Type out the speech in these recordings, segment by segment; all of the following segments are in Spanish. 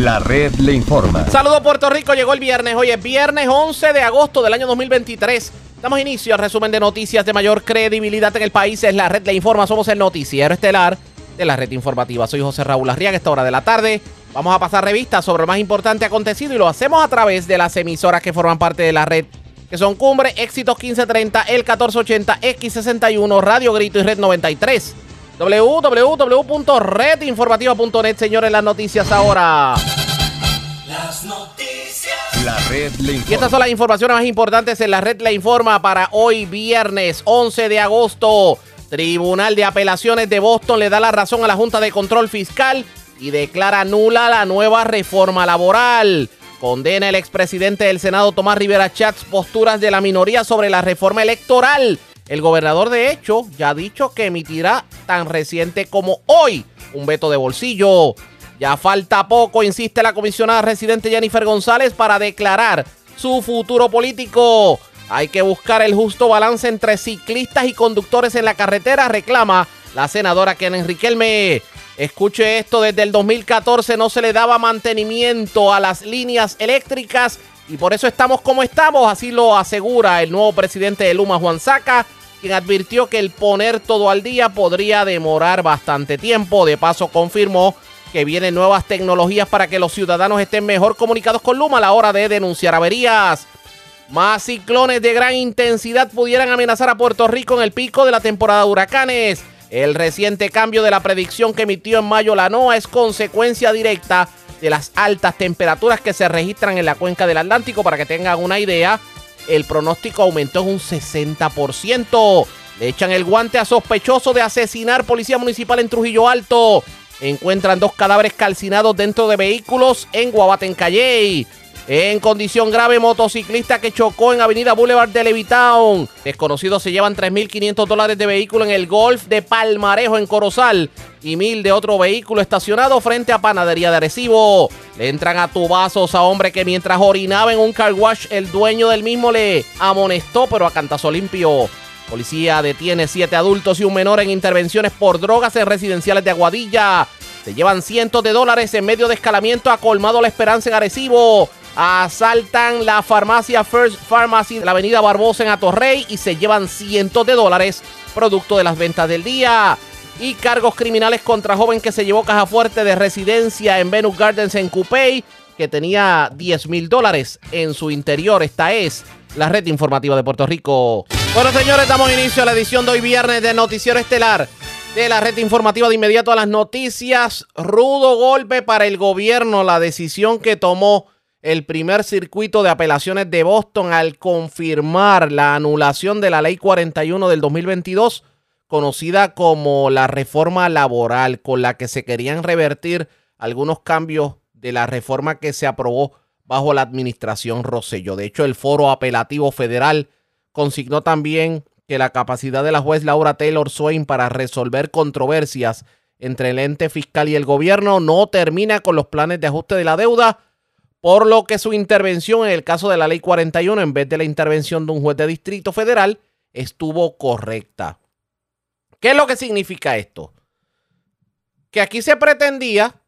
La red le informa. Saludos Puerto Rico, llegó el viernes. Hoy es viernes 11 de agosto del año 2023. Damos inicio al resumen de noticias de mayor credibilidad en el país. Es la red le informa. Somos el noticiero estelar de la red informativa. Soy José Raúl Arriaga. Esta hora de la tarde vamos a pasar revistas sobre lo más importante acontecido y lo hacemos a través de las emisoras que forman parte de la red que son Cumbre, Éxitos 1530, El 1480, X61, Radio Grito y Red 93 www.redinformativa.net, señores, las noticias ahora. Las noticias. La red le Y informa. estas son las informaciones más importantes en la red La Informa para hoy viernes 11 de agosto. Tribunal de Apelaciones de Boston le da la razón a la Junta de Control Fiscal y declara nula la nueva reforma laboral. Condena el expresidente del Senado Tomás Rivera Chats posturas de la minoría sobre la reforma electoral. El gobernador de hecho ya ha dicho que emitirá tan reciente como hoy un veto de bolsillo. Ya falta poco, insiste la comisionada residente Jennifer González para declarar su futuro político. Hay que buscar el justo balance entre ciclistas y conductores en la carretera, reclama la senadora Kenen Riquelme. Escuche esto, desde el 2014 no se le daba mantenimiento a las líneas eléctricas y por eso estamos como estamos, así lo asegura el nuevo presidente de Luma, Juan Saca, quien advirtió que el poner todo al día podría demorar bastante tiempo. De paso confirmó que vienen nuevas tecnologías para que los ciudadanos estén mejor comunicados con Luma a la hora de denunciar averías. Más ciclones de gran intensidad pudieran amenazar a Puerto Rico en el pico de la temporada de huracanes. El reciente cambio de la predicción que emitió en mayo la NOAA es consecuencia directa de las altas temperaturas que se registran en la cuenca del Atlántico. Para que tengan una idea, el pronóstico aumentó en un 60%. Le echan el guante a sospechoso de asesinar policía municipal en Trujillo Alto. Encuentran dos cadáveres calcinados dentro de vehículos en Guabate, Calley. En condición grave, motociclista que chocó en Avenida Boulevard de Levitown. Desconocidos se llevan 3.500 dólares de vehículo en el Golf de Palmarejo en Corozal y mil de otro vehículo estacionado frente a Panadería de Arecibo. Le entran a tubazos a hombre que mientras orinaba en un car wash, el dueño del mismo le amonestó, pero a cantazo limpio. Policía detiene siete adultos y un menor en intervenciones por drogas en residenciales de Aguadilla. Se llevan cientos de dólares en medio de escalamiento a Colmado La Esperanza en Arecibo. Asaltan la farmacia First Pharmacy de la avenida Barbosa en Atorrey y se llevan cientos de dólares producto de las ventas del día. Y cargos criminales contra joven que se llevó caja fuerte de residencia en Venus Gardens en Coupey que tenía 10 mil dólares en su interior. Esta es la red informativa de Puerto Rico. Bueno, señores, damos inicio a la edición de hoy viernes de Noticiero Estelar de la red informativa de inmediato a las noticias. Rudo golpe para el gobierno, la decisión que tomó el primer circuito de apelaciones de Boston al confirmar la anulación de la ley 41 del 2022, conocida como la reforma laboral, con la que se querían revertir algunos cambios de la reforma que se aprobó bajo la administración Rosselló. De hecho, el Foro Apelativo Federal consignó también que la capacidad de la juez Laura Taylor Swain para resolver controversias entre el ente fiscal y el gobierno no termina con los planes de ajuste de la deuda, por lo que su intervención en el caso de la ley 41, en vez de la intervención de un juez de distrito federal, estuvo correcta. ¿Qué es lo que significa esto? Que aquí se pretendía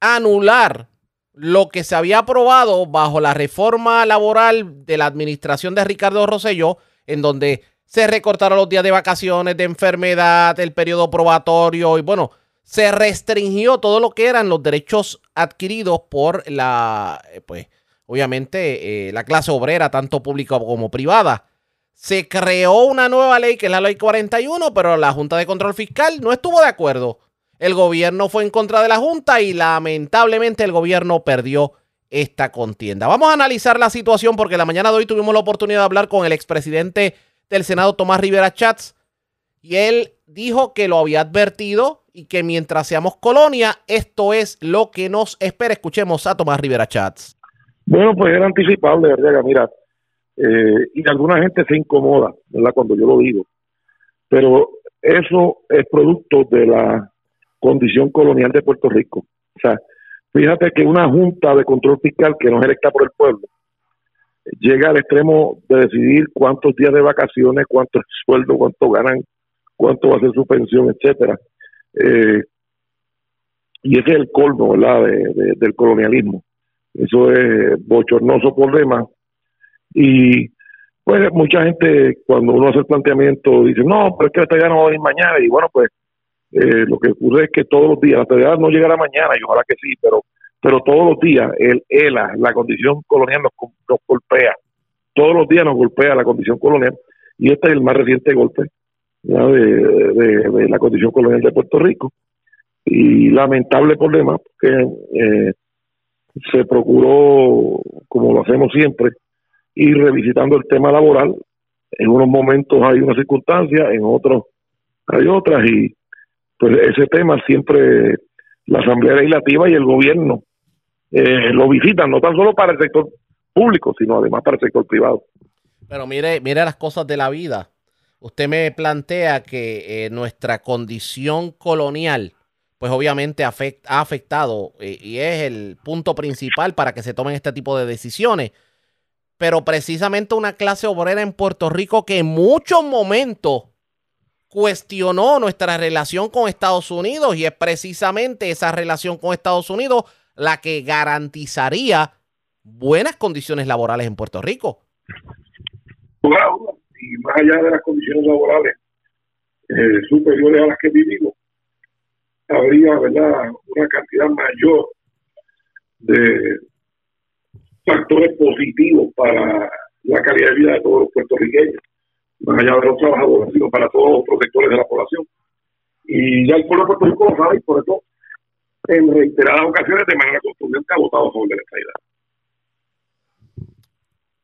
anular lo que se había aprobado bajo la reforma laboral de la administración de Ricardo Rosselló, en donde se recortaron los días de vacaciones, de enfermedad, el periodo probatorio y bueno, se restringió todo lo que eran los derechos adquiridos por la, eh, pues, obviamente, eh, la clase obrera, tanto pública como privada. Se creó una nueva ley, que es la ley 41, pero la Junta de Control Fiscal no estuvo de acuerdo. El gobierno fue en contra de la Junta y lamentablemente el gobierno perdió esta contienda. Vamos a analizar la situación porque la mañana de hoy tuvimos la oportunidad de hablar con el expresidente del Senado, Tomás Rivera Chats, y él dijo que lo había advertido y que mientras seamos colonia, esto es lo que nos espera. Escuchemos a Tomás Rivera Chats. Bueno, pues era anticipable, ¿verdad? Mira, eh, y alguna gente se incomoda, ¿verdad? Cuando yo lo digo. Pero eso es producto de la condición colonial de Puerto Rico. O sea, fíjate que una junta de control fiscal que no es electa por el pueblo llega al extremo de decidir cuántos días de vacaciones, cuánto es sueldo, cuánto ganan, cuánto va a ser su pensión, etcétera. Eh, y ese es el colmo, ¿verdad?, de- de- del colonialismo. Eso es bochornoso por demás. Y pues mucha gente cuando uno hace el planteamiento dice, no, pero es que la estadía no va a venir mañana. Y bueno, pues eh, lo que ocurre es que todos los días, la estadía no llegará mañana, y ojalá que sí, pero pero todos los días el ELA, la condición colonial nos, nos golpea. Todos los días nos golpea la condición colonial y este es el más reciente golpe de, la condición colonial de Puerto Rico. Y lamentable por demás, porque eh, se procuró, como lo hacemos siempre, ir revisitando el tema laboral. En unos momentos hay unas circunstancias, en otros hay otras, y pues ese tema siempre la Asamblea Legislativa y el gobierno eh, lo visitan, no tan solo para el sector público, sino además para el sector privado. Pero mire, mire las cosas de la vida. Usted me plantea que eh, nuestra condición colonial, pues obviamente ha afectado eh, y es el punto principal para que se tomen este tipo de decisiones. Pero precisamente una clase obrera en Puerto Rico que en muchos momentos cuestionó nuestra relación con Estados Unidos y es precisamente esa relación con Estados Unidos la que garantizaría buenas condiciones laborales en Puerto Rico. lugar a dudas, y allá de las condiciones laborales eh, superiores a las que vivimos, habría verdad una cantidad mayor de factores positivos para la calidad de vida de todos los puertorriqueños, más allá de los trabajadores, sino para todos los protectores de la población. Y ya el pueblo de Puerto Rico lo sabe y por eso en reiteradas ocasiones de manera contundente ha votado de la estabilidad.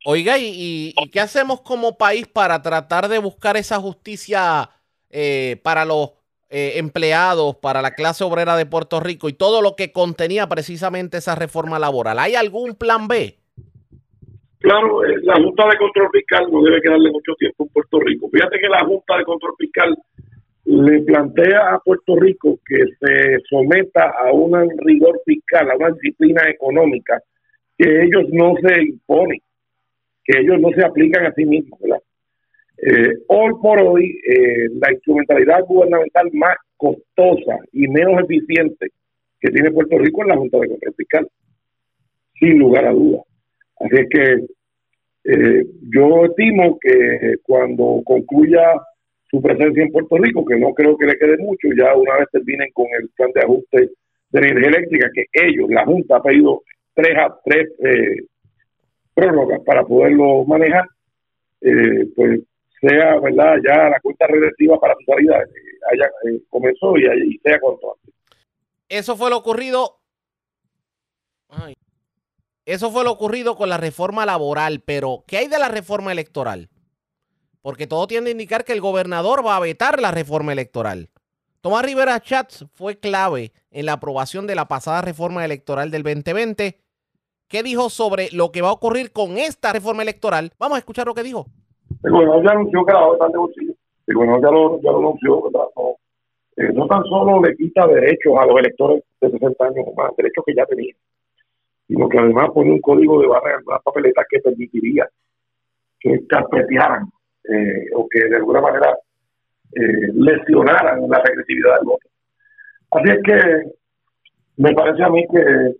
Oiga, ¿y, y- qué hacemos como país para tratar de buscar esa justicia eh, para los eh, empleados, para la clase obrera de Puerto Rico y todo lo que contenía precisamente esa reforma laboral? ¿Hay algún plan B? Claro, eh, la Junta de Control Fiscal no debe quedarle mucho tiempo en Puerto Rico. Fíjate que la Junta de Control Fiscal le plantea a Puerto Rico que se someta a un rigor fiscal, a una disciplina económica que ellos no se imponen, que ellos no se aplican a sí mismos. ¿verdad? Eh, hoy por hoy, eh, la instrumentalidad gubernamental más costosa y menos eficiente que tiene Puerto Rico es la Junta de Control Fiscal, sin lugar a dudas. Así es que eh, yo estimo que cuando concluya su presencia en Puerto Rico, que no creo que le quede mucho, ya una vez terminen con el plan de ajuste de energía eléctrica, que ellos, la Junta, ha pedido tres, tres eh, prórrogas para poderlo manejar, eh, pues sea, ¿verdad? Ya la cuenta regresiva para su salida eh, haya, eh, comenzó y, y sea cuanto antes. Eso fue lo ocurrido. Ay. Eso fue lo ocurrido con la reforma laboral, pero ¿qué hay de la reforma electoral? Porque todo tiende a indicar que el gobernador va a vetar la reforma electoral. Tomás Rivera Chats fue clave en la aprobación de la pasada reforma electoral del 2020. ¿Qué dijo sobre lo que va a ocurrir con esta reforma electoral? Vamos a escuchar lo que dijo. El gobernador ya anunció que la va a vetar de bolsillo. El gobernador ya lo, ya lo anunció, eh, no tan solo le quita derechos a los electores de 60 años o más, derechos que ya tenían, sino que además pone un código de barra una papeleta que permitiría que carpetearan eh, o que de alguna manera eh, lesionaran la regresividad del voto. Así es que me parece a mí que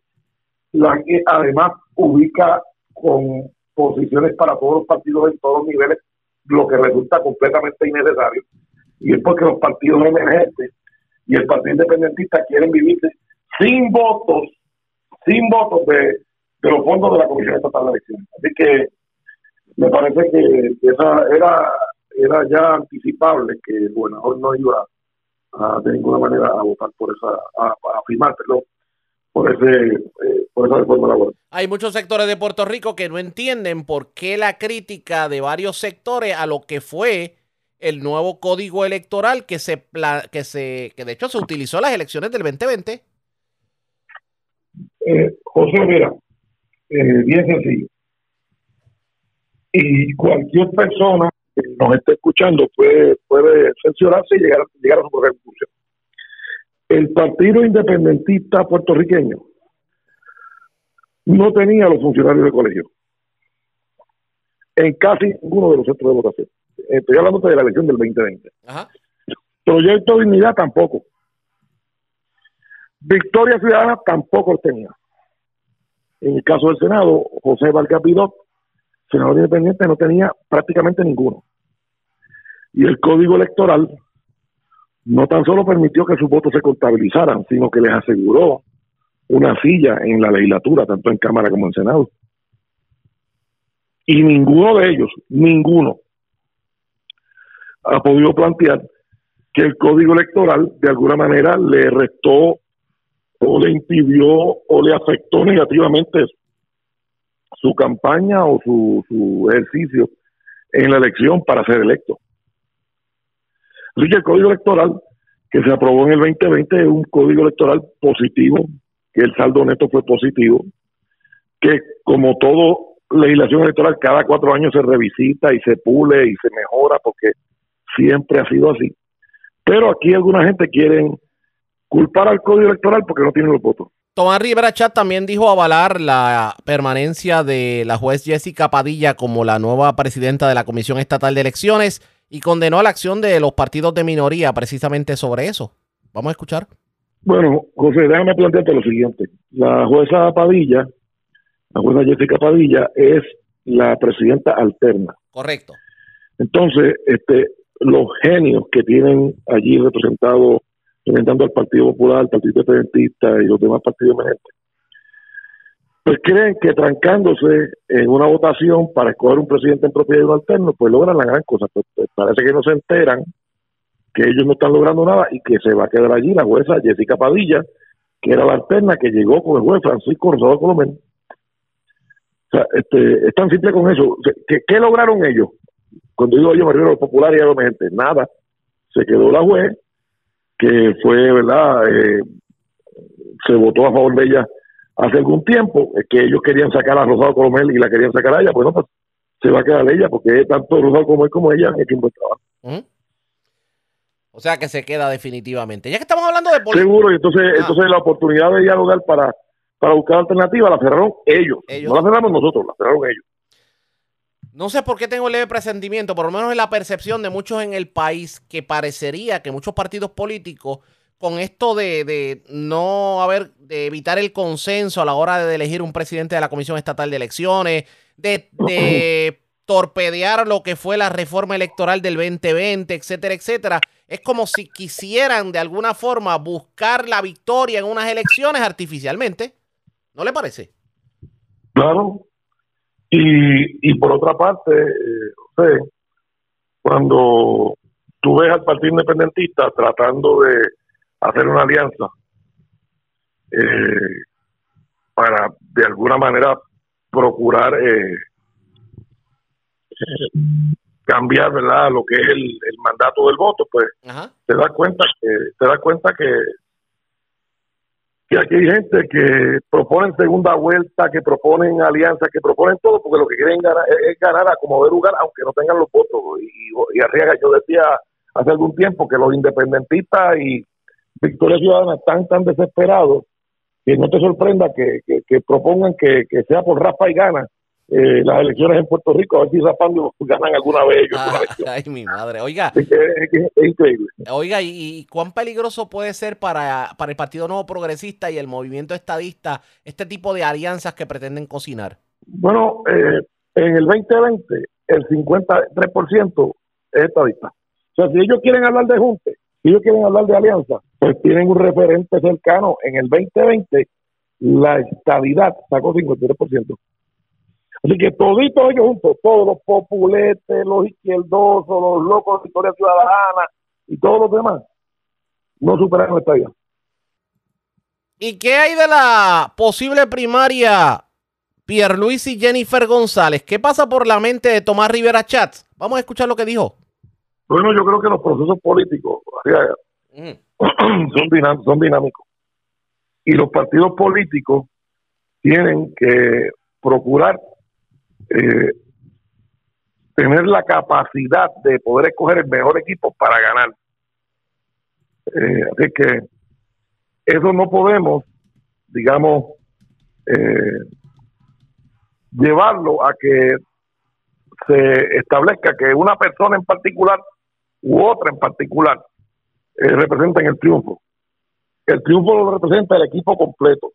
la que además ubica con posiciones para todos los partidos en todos los niveles, lo que resulta completamente innecesario. Y es porque los partidos emergentes y el Partido Independentista quieren vivirse sin votos, sin votos de, los fondos de la Comisión Estatal de Elecciones. Así que me parece que esa era, era ya anticipable que el gobernador no iba a, de ninguna manera a votar por esa, a, a firmar, por ese, eh, por esa reforma laboral. Hay muchos sectores de Puerto Rico que no entienden por qué la crítica de varios sectores a lo que fue el nuevo código electoral que se que se que de hecho se utilizó en las elecciones del 2020. Eh, José, mira, eh, bien sencillo. Y cualquier persona que nos esté escuchando puede, puede censurarse y llegar, llegar a su propia conclusión. El Partido Independentista puertorriqueño no tenía los funcionarios de colegio en casi ninguno de los centros de votación. Estoy hablando de la elección del 2020. Ajá. Proyecto Dignidad tampoco. Victoria Ciudadana tampoco lo tenía. En el caso del Senado, José Vargas Vidot, senador independiente, no tenía prácticamente ninguno. Y el código electoral no tan solo permitió que sus votos se contabilizaran, sino que les aseguró una silla en la legislatura, tanto en Cámara como en Senado. Y ninguno de ellos, ninguno, ha podido plantear que el código electoral de alguna manera le restó o le impidió o le afectó negativamente su campaña o su, su ejercicio en la elección para ser electo. Así que el código electoral que se aprobó en el 2020 es un código electoral positivo, que el saldo neto fue positivo, que como todo legislación electoral cada cuatro años se revisita y se pule y se mejora porque siempre ha sido así. Pero aquí alguna gente quiere culpar al código electoral porque no tienen los votos. Tomás Rivera Chat también dijo avalar la permanencia de la juez Jessica Padilla como la nueva presidenta de la Comisión Estatal de Elecciones y condenó la acción de los partidos de minoría precisamente sobre eso. Vamos a escuchar. Bueno, José, déjame plantearte lo siguiente. La jueza Padilla, la jueza Jessica Padilla, es la presidenta alterna. Correcto. Entonces, este, los genios que tienen allí representados, representando al Partido Popular, al Partido Independentista y los demás partidos emergentes, pues creen que trancándose en una votación para escoger un presidente en propiedad de un alterno, pues logran la gran cosa. Pues, pues, parece que no se enteran que ellos no están logrando nada y que se va a quedar allí la jueza Jessica Padilla, que era la alterna que llegó con el juez Francisco Rosado Colomén. O sea, este, es tan simple con eso. ¿Qué, lograron ellos? Cuando digo yo me refiero a los populares y a los emergentes, nada. Se quedó la juez, que fue, ¿verdad? Eh, se votó a favor de ella hace algún tiempo, es que ellos querían sacar a Rosado Colomel y la querían sacar a ella, pues no, pues se va a quedar ella, porque tanto Rosado Colomel como ella han hecho un buen trabajo. O sea que se queda definitivamente. Ya que estamos hablando de política. Seguro, y entonces, ah. entonces la oportunidad de dialogar para, para buscar alternativas la cerraron ellos. ellos. No la cerramos nosotros, la cerraron ellos. No sé por qué tengo el leve presentimiento, por lo menos en la percepción de muchos en el país, que parecería que muchos partidos políticos, con esto de, no haber, de evitar el consenso a la hora de elegir un presidente de la Comisión Estatal de Elecciones, de, de torpedear lo que fue la reforma electoral del 2020, etcétera, etcétera, es como si quisieran de alguna forma buscar la victoria en unas elecciones artificialmente. ¿No le parece? Claro, y, y por otra parte, eh, cuando tú ves al Partido Independentista tratando de hacer una alianza eh, para de alguna manera procurar eh, cambiar verdad lo que es el, mandato del voto pues. Te das cuenta que te das cuenta que que aquí hay gente que proponen segunda vuelta, que proponen alianza, que proponen todo, porque lo que quieren ganar es, ganar a como de lugar, aunque no tengan los votos. Y, y Arriaga, yo decía hace algún tiempo que los independentistas y Victoria Ciudadana están tan desesperados que no te sorprenda que, que, propongan que, que sea por raspa y gana eh, las elecciones en Puerto Rico, a ver si rapando ganan alguna vez ellos. ay, mi madre. Oiga. Es, increíble. Oiga, ¿y, cuán peligroso puede ser para, para el Partido Nuevo Progresista y el movimiento estadista este tipo de alianzas que pretenden cocinar? Bueno, eh, en el 2020 el 53% es estadista. O sea, si ellos quieren hablar de junte, si ellos quieren hablar de alianza, pues tienen un referente cercano. En el 2020 la estabilidad sacó 53%. Así que toditos ellos juntos, todos los populetes, los izquierdosos, los locos de Historia Ciudadana y todos los demás, no superaron esta vida. ¿Y qué hay de la posible primaria Pierluis y Jennifer González? ¿Qué pasa por la mente de Tomás Rivera Chats? Vamos a escuchar lo que dijo. Bueno, yo creo que los procesos políticos son, son dinámicos. Y los partidos políticos tienen que procurar eh, tener la capacidad de poder escoger el mejor equipo para ganar. Eh, así que eso no podemos, digamos, eh, llevarlo a que se establezca que una persona en particular u otra en particular eh, representen el triunfo. el triunfo lo representa el equipo completo.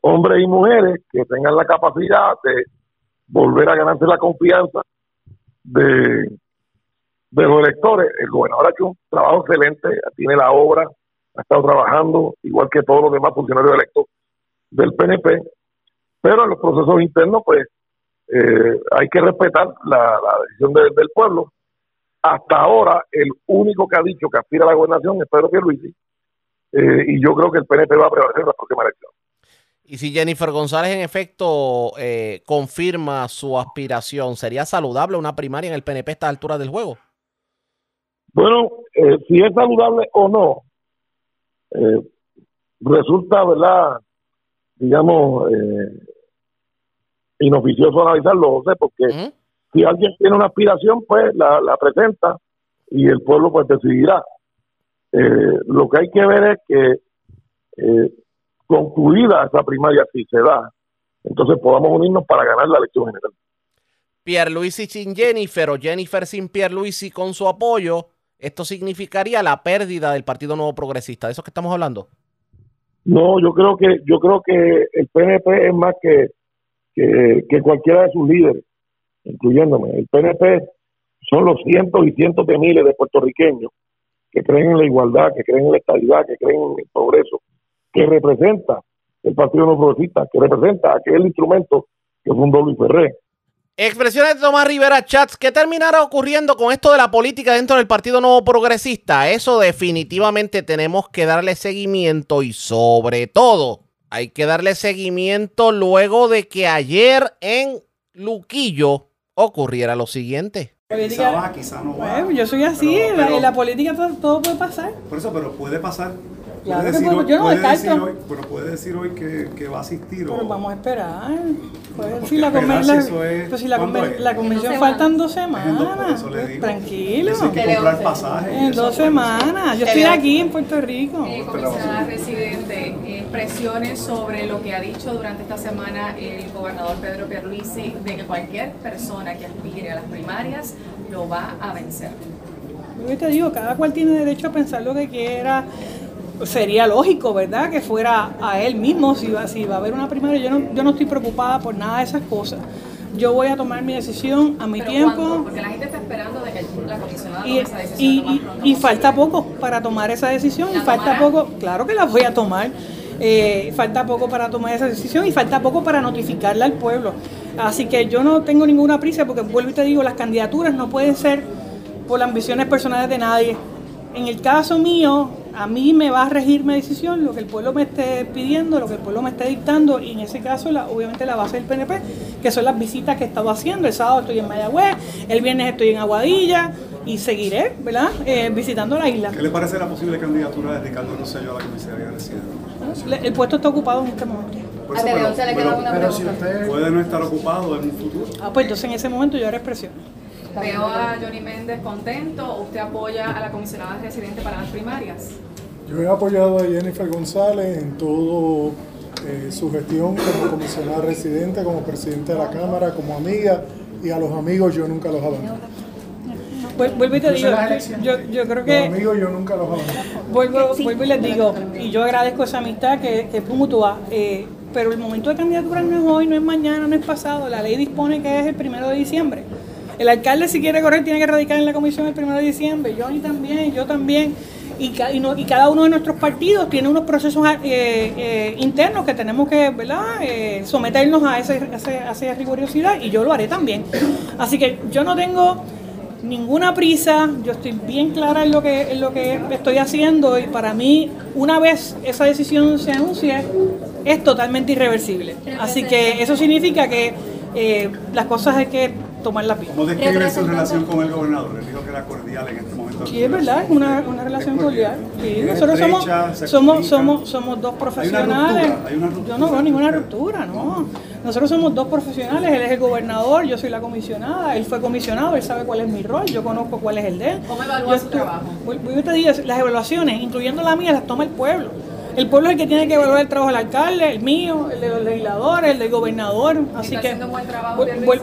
Hombres y mujeres que tengan la capacidad de volver a ganarse la confianza de, de los electores. El gobernador ha hecho un trabajo excelente, tiene la obra, ha estado trabajando, igual que todos los demás funcionarios electos del PNP, pero en los procesos internos, pues, eh, hay que respetar la, decisión del pueblo. Hasta ahora, el único que ha dicho que aspira a la gobernación es Pedro Pierluisi, eh, y yo creo que el PNP va a prevalecer en la próxima elección. Y si Jennifer González en efecto eh, confirma su aspiración, ¿sería saludable una primaria en el PNP a esta altura del juego? Bueno, eh, si es saludable o no, eh, resulta, ¿verdad? Digamos, inoficioso analizarlo, sé, porque si alguien tiene una aspiración, pues la, la presenta y el pueblo pues decidirá. lo que hay que ver es que concluida esa primaria, si se da, entonces podamos unirnos para ganar la elección general. Pierluisi sin Jennifer o Jennifer sin Pierluisi con su apoyo, esto significaría la pérdida del Partido Nuevo Progresista. ¿De eso que estamos hablando? No, yo creo que yo creo que el PNP es más que, que, cualquiera de sus líderes, incluyéndome. El PNP son los cientos y cientos de miles de puertorriqueños que creen en la igualdad, que creen en la estabilidad, que creen en el progreso, que representa el Partido No Progresista, que representa aquel instrumento que fundó Luis Ferré. Expresiones de Tomás Rivera Chats, ¿qué terminará ocurriendo con esto de la política dentro del Partido Nuevo Progresista? Eso definitivamente tenemos que darle seguimiento y sobre todo hay que darle seguimiento luego de que ayer en Luquillo ocurriera lo siguiente. Quizá va, quizá no va. yo soy así, en la, política todo puede pasar. Por eso, pero puede pasar Claro decir hoy, yo no descarto. pero puede decir hoy que, que va a asistir. Pero vamos a esperar. Pues, si la, pues si la, la convención faltan dos semanas. Pues, tranquilo. Hay que comprar pasajes. En dos semanas. Yo estoy aquí en Puerto Rico. Eh, comisionada residente, expresiones sobre lo que ha dicho durante esta semana el gobernador Pedro Pierluisi de que cualquier persona que aspire a las primarias lo va a vencer. Yo te digo, cada cual tiene derecho a pensar lo que quiera sería lógico, ¿verdad? Que fuera a él mismo si va, si va a haber una primaria. Yo no, yo no estoy preocupada por nada de esas cosas. Yo voy a tomar mi decisión a mi tiempo. Porque la gente está esperando de que la comisionada y, esa decisión. Y, falta poco para tomar esa decisión. Y falta poco, claro que la voy a tomar. Eh, falta poco para tomar esa decisión y falta poco para notificarla al pueblo. Así que yo no tengo ninguna prisa porque vuelvo y te digo, las candidaturas no pueden ser por las ambiciones personales de nadie. En el caso mío, a mí me va a regir mi decisión, lo que el pueblo me esté pidiendo, lo que el pueblo me esté dictando, y en ese caso, la, obviamente, la base del PNP, que son las visitas que he estado haciendo. El sábado estoy en Mayagüez, el viernes estoy en Aguadilla, y seguiré, ¿verdad?, eh, visitando la isla. ¿Qué le parece la posible candidatura de Ricardo Rosselló a la comisaría de El puesto está ocupado en este momento. ¿A le queda una pregunta? puede no estar ocupado en un futuro. Ah, pues entonces en ese momento yo haré expresión. Veo a Johnny Méndez contento. ¿Usted apoya a la comisionada residente para las primarias? Yo he apoyado a Jennifer González en todo eh, su gestión como comisionada residente, como presidente de la Cámara, como amiga, y a los amigos yo nunca los abandono. Vuelvo y te digo, yo, yo creo que... Los amigos yo nunca los abandono. Vuelvo, vuelvo y les digo, y yo agradezco esa amistad que, que es mutua, eh, pero el momento de candidatura no es hoy, no es mañana, no es pasado. La ley dispone que es el primero de diciembre. El alcalde si quiere correr tiene que radicar en la comisión el 1 de diciembre, Johnny también, yo también. Y, cada uno de nuestros partidos tiene unos procesos eh, eh, internos que tenemos que. Eh, someternos a, esa rigurosidad y yo lo haré también. Así que yo no tengo ninguna prisa, yo estoy bien clara en lo que, en lo que estoy haciendo y para mí una vez esa decisión se anuncie es totalmente irreversible. Así que eso significa que las cosas hay que tomar la ¿Cómo describe su relación con el gobernador? Él dijo que era cordial en este momento. Sí, es verdad, es una, una relación cordial. Sí, nosotros somos, somos, somos, somos dos profesionales. Yo no veo ninguna ruptura, no. Nosotros somos dos profesionales, él es el gobernador, yo soy la comisionada, él fue comisionado, él sabe cuál es mi rol, yo conozco cuál es el de él. ¿Cómo evalúa su trabajo? Yo te digo, las evaluaciones, incluyendo la mía, las toma el pueblo. El pueblo es el que tiene que evaluar el trabajo del alcalde, el mío, el de los legisladores, el del gobernador. Así que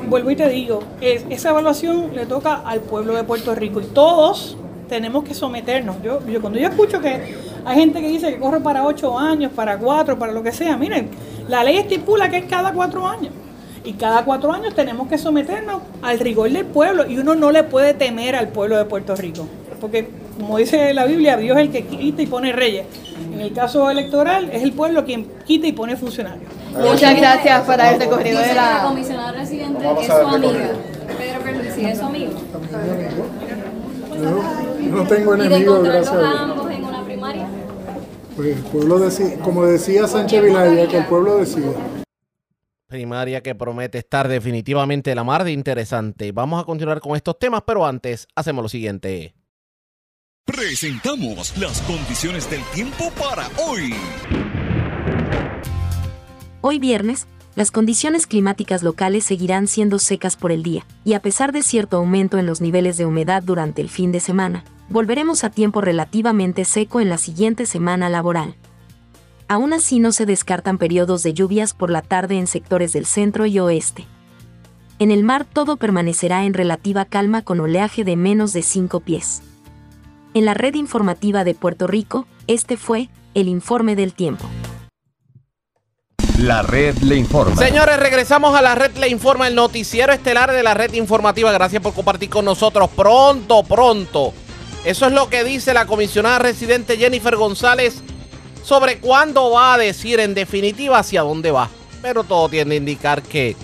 vuelvo y te digo, esa evaluación le toca al pueblo de Puerto Rico y todos tenemos que someternos. Yo, yo cuando yo escucho que Hay gente que dice que corre para ocho años, para cuatro, para lo que sea. Miren, la ley estipula que es cada cuatro años. Y cada cuatro años tenemos que someternos al rigor del pueblo. Y uno no le puede temer al pueblo de Puerto Rico. Porque, como dice la Biblia, Dios es el que quita y pone reyes. En el caso electoral, es el pueblo quien quita y pone funcionarios. Muchas gracias para el recorrido de la la... comisionada residente es su amiga. Pedro Pierluisi es su amigo. No tengo Y de enemigos, gracias encontrarlos a Dios. ambos en una primaria. Pues el pueblo decide, como decía Sánchez Vilaya, que el pueblo decida. Primaria que promete estar definitivamente la mar de interesante. Vamos a continuar con estos temas, pero antes hacemos lo siguiente. Presentamos las condiciones del tiempo para hoy. Hoy viernes, las condiciones climáticas locales seguirán siendo secas por el día, y a pesar de cierto aumento en los niveles de humedad durante el fin de semana, volveremos a tiempo relativamente seco en la siguiente semana laboral. Aún así no se descartan periodos de lluvias por la tarde en sectores del centro y oeste. En el mar todo permanecerá en relativa calma con oleaje de menos de 5 pies. En la red informativa de Puerto Rico, este fue el informe del tiempo. La red le informa. Señores, regresamos a la red Le Informa, el noticiero estelar de la red informativa. Gracias por compartir con nosotros. Pronto, pronto. Eso es lo que dice la comisionada residente Jennifer González sobre cuándo va a decir en definitiva hacia dónde va. Pero todo tiende a indicar que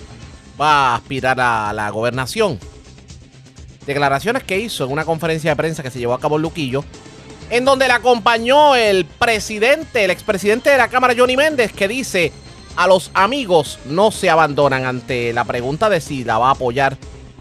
va a aspirar a la gobernación. Declaraciones que hizo en una conferencia de prensa que se llevó a cabo en Luquillo, en donde le acompañó el presidente, el expresidente de la Cámara, Johnny Méndez, que dice a los amigos no se abandonan ante la pregunta de si la va a apoyar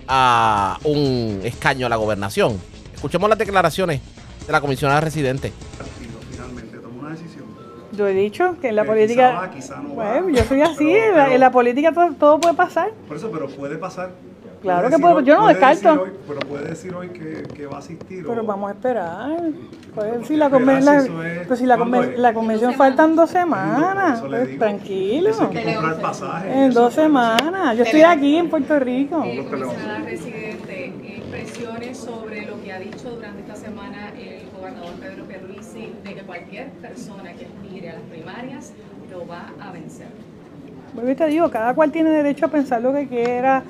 a un escaño a la gobernación. Escuchemos las declaraciones de la comisionada residente. partido finalmente toma una decisión. Yo he dicho que en la Que política... quizá va, quizá no va. Bueno, yo soy así, Pero- en la- pero- en la política todo, todo puede pasar. Por eso, pero puede pasar. Claro que puede, hoy- yo no puede descarto. decir hoy- pero puede decir hoy que, que va a asistir. Pero o- vamos a esperar. Pues, si la, Esperar conven- si la- es- pues si la, ¿cuándo conven- es? la convención Dos faltan dos semanas. eso Pues, digo. tranquilo. Eso hay que comprar pasajes. En eso, dos semanas. Yo estoy aquí en Puerto Rico. Eh, comisionada residente, impresiones sobre lo que ha dicho durante esta semana el gobernador Pedro Pierluisi de que cualquier persona que aspire a las primarias lo va a vencer. Vuelvo y te digo, cada cual tiene derecho a pensar lo que quiera.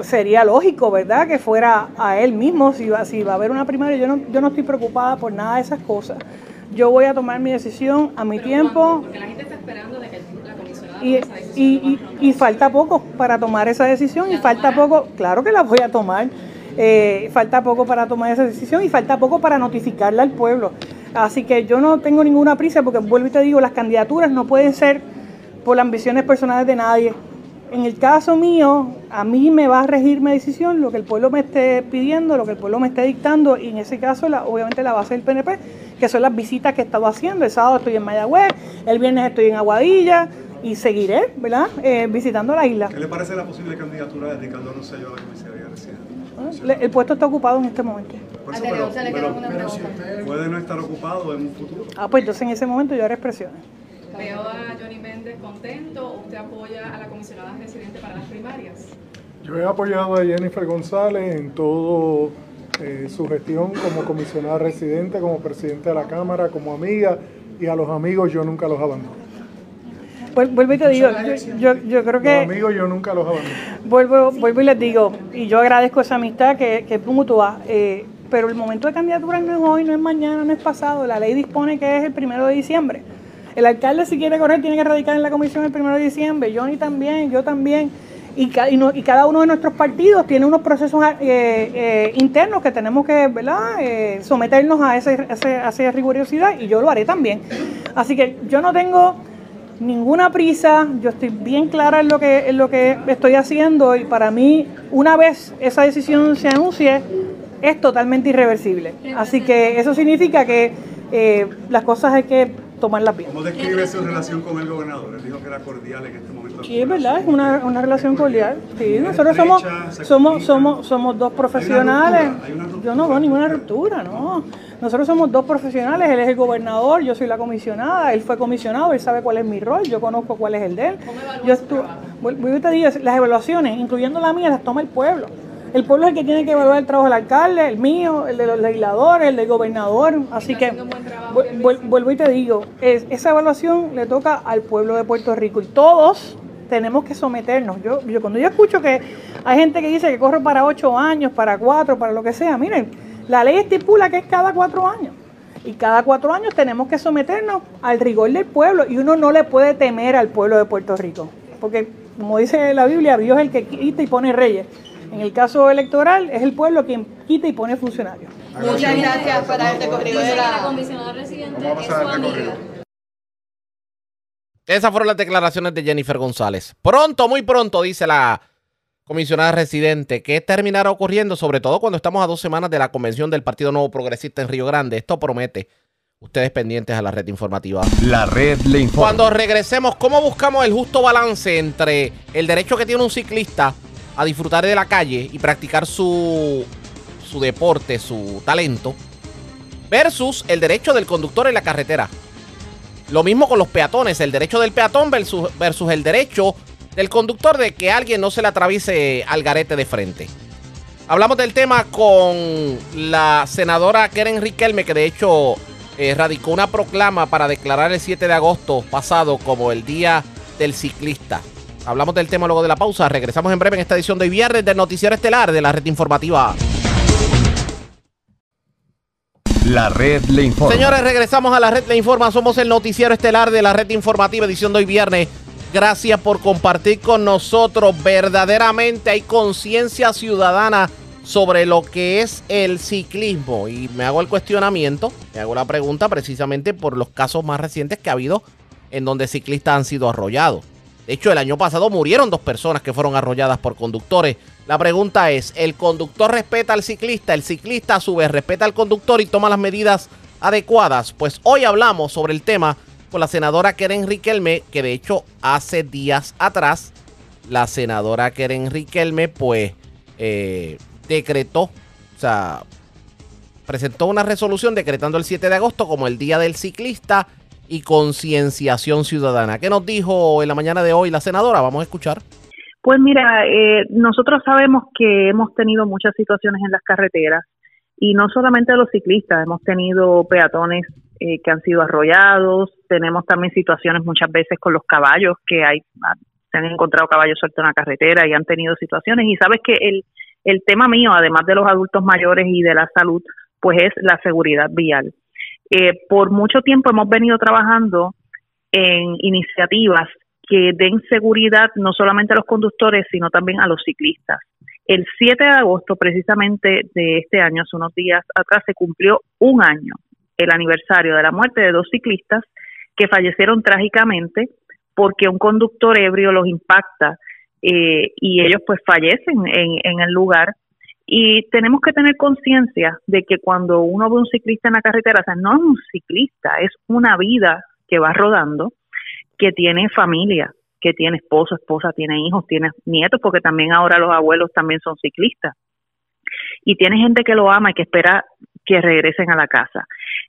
Sería lógico, ¿verdad? Que fuera a él mismo, si va, si va a haber una primaria. Yo no, yo no estoy preocupada por nada de esas cosas. Yo voy a tomar mi decisión a mi Pero tiempo. Porque la gente está esperando de que la comisionada Y, tome esa decisión y, y- falta poco para tomar esa decisión y ¿La falta tomará? poco, claro que la voy a tomar, eh, falta poco para tomar esa decisión y falta poco para notificarla al pueblo. Así que yo no tengo ninguna prisa porque vuelvo y te digo, las candidaturas no pueden ser por las ambiciones personales de nadie. En el caso mío, a mí me va a regir mi decisión lo que el pueblo me esté pidiendo, lo que el pueblo me esté dictando, y en ese caso, la, obviamente, la base del PNP, que son las visitas que he estado haciendo. El sábado estoy en Mayagüez, el viernes estoy en Aguadilla, y seguiré, ¿verdad?, Eh, visitando la isla. ¿Qué le parece la posible candidatura de Ricardo Rosselló a la comisaría residente? Le- El puesto está ocupado en este momento. Por eso, pero, pero puede no estar ocupado en un futuro. Ah, pues entonces en ese momento yo haré expresiones. Veo a Johnny Méndez contento. ¿Usted apoya a la comisionada residente para las primarias? Yo he apoyado a Jennifer González en todo eh, su gestión como comisionada residente, como presidente de la Cámara, como amiga, y a los amigos yo nunca los abandono. Vuel- Vuelvo y te digo, yo, yo, yo creo Los que... amigos yo nunca los abandono. Vuelvo, vuelvo y les digo, y yo agradezco esa amistad que, que es mutua, eh, pero el momento de candidatura no es hoy, no es mañana, no es pasado. La ley dispone que es el primero de diciembre. El alcalde, si quiere correr, tiene que radicar en la comisión el primero de diciembre. Johnny también, yo también. Y, cada uno de nuestros partidos tiene unos procesos eh, eh, internos que tenemos que. Eh, someternos a, esa rigurosidad y yo lo haré también. Así que yo no tengo ninguna prisa, yo estoy bien clara en lo que estoy haciendo y para mí una vez esa decisión se anuncie es totalmente irreversible. Así que eso significa que las cosas hay que tomarlas bien. ¿Cómo describe su relación con el gobernador? Él dijo que era cordial en este momento. Sí, es verdad, es una, una relación cordial. Sí, nosotros somos, somos, somos, somos dos profesionales. Yo no veo ninguna ruptura, no. Nosotros somos dos profesionales, él es el gobernador, yo soy la comisionada, él fue comisionado, él sabe cuál es mi rol, yo conozco cuál es el de él. ¿Cómo evalúa Yo su estu- trabajo? vuel- vuelvo y te digo, las evaluaciones, incluyendo la mía, las toma el pueblo. El pueblo es el que tiene que evaluar el trabajo del alcalde, el mío, el de los legisladores, el del gobernador. Así ¿Está que trabajo Vu- Vuelvo y te digo, es- esa evaluación le toca al pueblo de Puerto Rico y todos tenemos que someternos. Yo, yo cuando yo escucho que hay gente que dice que corre para ocho años, para cuatro, para lo que sea, miren, la ley estipula que es cada cuatro años. Y cada cuatro años tenemos que someternos al rigor del pueblo y uno no le puede temer al pueblo de Puerto Rico. Porque, como dice la Biblia, Dios es el que quita y pone reyes. En el caso electoral es el pueblo quien quita y pone funcionarios. Muchas gracias por haberte corrido Dice de que la la... comisionada residente es su amiga. Esas fueron las declaraciones de Jennifer González. Pronto, muy pronto, dice la comisionada residente, que terminará ocurriendo, sobre todo cuando estamos a dos semanas de la convención del Partido Nuevo Progresista en Río Grande. Esto promete. Ustedes pendientes a la red informativa. La red le informa. Cuando regresemos, ¿cómo buscamos el justo balance entre el derecho que tiene un ciclista a disfrutar de la calle y practicar su, su deporte, su talento, versus el derecho del conductor en la carretera? Lo mismo con los peatones, el derecho del peatón versus, versus el derecho del conductor de que alguien no se le atraviese al garete de frente. Hablamos del tema con la senadora Keren Riquelme, que de hecho eh, radicó una proclama para declarar el 7 de agosto pasado como el Día del Ciclista. Hablamos del tema luego de la pausa. Regresamos en breve en esta edición de hoy viernes del Noticiero Estelar de la Red Informativa. La red le informa. Señores, regresamos a la red Le Informa. Somos el noticiero estelar de la red informativa, edición de hoy viernes. Gracias por compartir con nosotros. Verdaderamente hay conciencia ciudadana sobre lo que es el ciclismo. Y me hago el cuestionamiento, me hago la pregunta precisamente por los casos más recientes que ha habido en donde ciclistas han sido arrollados. De hecho, el año pasado murieron dos personas que fueron arrolladas por conductores. La pregunta es, ¿el conductor respeta al ciclista? ¿El ciclista a su vez respeta al conductor y toma las medidas adecuadas? Pues hoy hablamos sobre el tema con la senadora Keren Riquelme, que de hecho hace días atrás la senadora Keren Riquelme pues eh, decretó, o sea, presentó una resolución decretando el 7 de agosto como el Día del Ciclista y concienciación ciudadana. ¿Qué nos dijo en la mañana de hoy la senadora? Vamos a escuchar. Pues mira, eh, nosotros sabemos que hemos tenido muchas situaciones en las carreteras y no solamente los ciclistas, hemos tenido peatones eh, que han sido arrollados, tenemos también situaciones muchas veces con los caballos que hay, ah, se han encontrado caballos sueltos en la carretera y han tenido situaciones y sabes que el, el tema mío, además de los adultos mayores y de la salud, pues es la seguridad vial. Eh, por mucho tiempo hemos venido trabajando en iniciativas que den seguridad no solamente a los conductores, sino también a los ciclistas. El 7 de agosto, precisamente de este año, hace unos días atrás, se cumplió un año, el aniversario de la muerte de dos ciclistas que fallecieron trágicamente porque un conductor ebrio los impacta eh, y ellos pues fallecen en, en el lugar. Y tenemos que tener conciencia de que cuando uno ve un ciclista en la carretera, o sea, no es un ciclista, es una vida que va rodando, que tiene familia, que tiene esposo, esposa, tiene hijos, tiene nietos, porque también ahora los abuelos también son ciclistas. Y tiene gente que lo ama y que espera que regresen a la casa.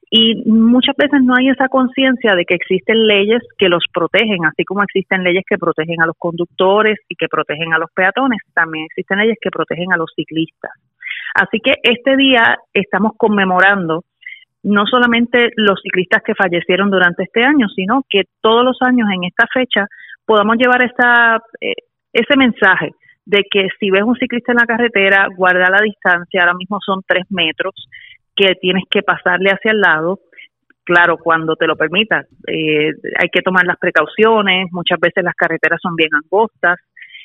Y muchas veces no hay esa conciencia de que existen leyes que los protegen, así como existen leyes que protegen a los conductores y que protegen a los peatones, también existen leyes que protegen a los ciclistas. Así que este día estamos conmemorando no solamente los ciclistas que fallecieron durante este año, sino que todos los años en esta fecha podamos llevar esta, eh, ese mensaje de que si ves un ciclista en la carretera, guarda la distancia, ahora mismo son tres metros, que tienes que pasarle hacia el lado, claro, cuando te lo permitas. Eh, hay que tomar las precauciones, muchas veces las carreteras son bien angostas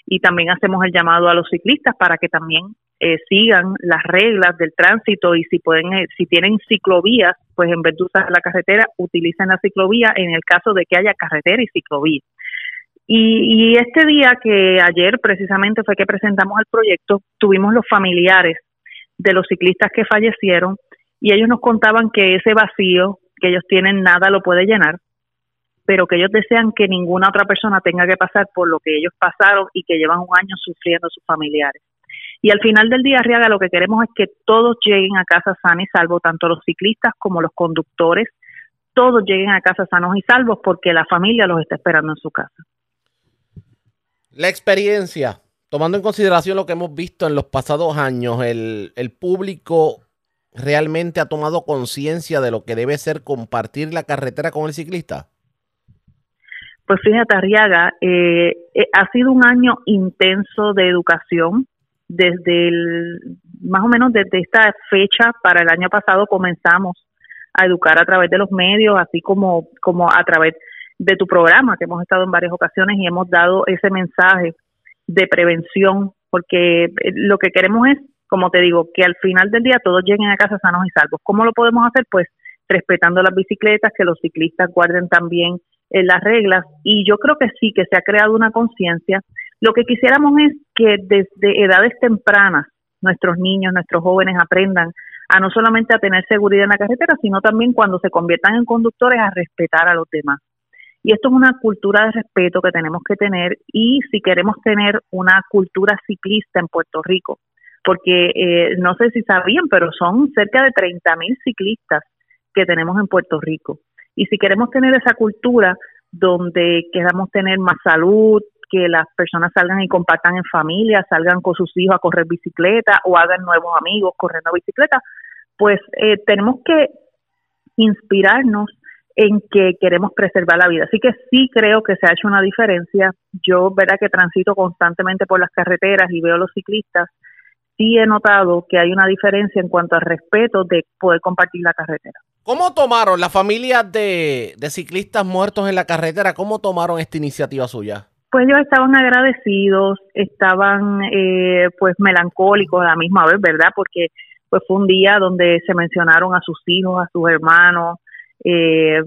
y también hacemos el llamado a los ciclistas para que también eh, sigan las reglas del tránsito y si pueden, eh, si tienen ciclovías, pues en vez de usar la carretera, utilicen la ciclovía en el caso de que haya carretera y ciclovía. Y, y este día que ayer precisamente fue que presentamos el proyecto, tuvimos los familiares de los ciclistas que fallecieron y ellos nos contaban que ese vacío que ellos tienen nada lo puede llenar, pero que ellos desean que ninguna otra persona tenga que pasar por lo que ellos pasaron y que llevan un año sufriendo sus familiares. Y al final del día, Arriaga, lo que queremos es que todos lleguen a casa sanos y salvos, tanto los ciclistas como los conductores, todos lleguen a casa sanos y salvos porque la familia los está esperando en su casa. La experiencia, tomando en consideración lo que hemos visto en los pasados años, el, el público realmente ha tomado conciencia de lo que debe ser compartir la carretera con el ciclista? Pues fíjate, Arriaga, eh, eh, ha sido un año intenso de educación. Desde el, más o menos desde esta fecha para el año pasado comenzamos a educar a través de los medios, así como, como a través de tu programa, que hemos estado en varias ocasiones y hemos dado ese mensaje de prevención, porque eh, lo que queremos es, como te digo, que al final del día todos lleguen a casa sanos y salvos. ¿Cómo lo podemos hacer? Pues respetando las bicicletas, que los ciclistas guarden también en las reglas y yo creo que sí, que se ha creado una conciencia. Lo que quisiéramos es que desde edades tempranas nuestros niños, nuestros jóvenes aprendan a no solamente a tener seguridad en la carretera, sino también cuando se conviertan en conductores a respetar a los demás. Y esto es una cultura de respeto que tenemos que tener y si queremos tener una cultura ciclista en Puerto Rico, porque eh, no sé si sabían, pero son cerca de 30 mil ciclistas que tenemos en Puerto Rico. Y si queremos tener esa cultura donde queramos tener más salud, que las personas salgan y compartan en familia, salgan con sus hijos a correr bicicleta o hagan nuevos amigos corriendo bicicleta, pues eh, tenemos que inspirarnos en que queremos preservar la vida. Así que sí creo que se ha hecho una diferencia. Yo, verdad que transito constantemente por las carreteras y veo los ciclistas, sí he notado que hay una diferencia en cuanto al respeto de poder compartir la carretera. ¿Cómo tomaron las familias de, ciclistas muertos en la carretera? ¿Cómo tomaron esta iniciativa suya? Pues ellos estaban agradecidos, estaban eh, pues melancólicos a la misma vez, ¿verdad? Porque pues fue un día donde se mencionaron a sus hijos, a sus hermanos, eh,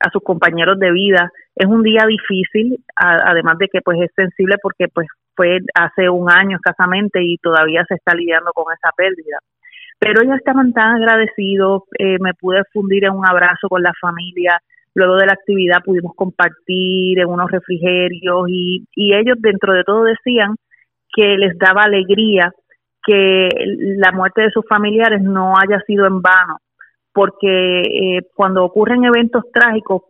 a sus compañeros de vida. Es un día difícil, además de que pues es sensible porque pues fue hace un año escasamente y todavía se está lidiando con esa pérdida. Pero ellos estaban tan agradecidos, eh, me pude fundir en un abrazo con la familia, luego de la actividad pudimos compartir en unos refrigerios y, y ellos dentro de todo decían que les daba alegría que la muerte de sus familiares no haya sido en vano, porque eh, cuando ocurren eventos trágicos,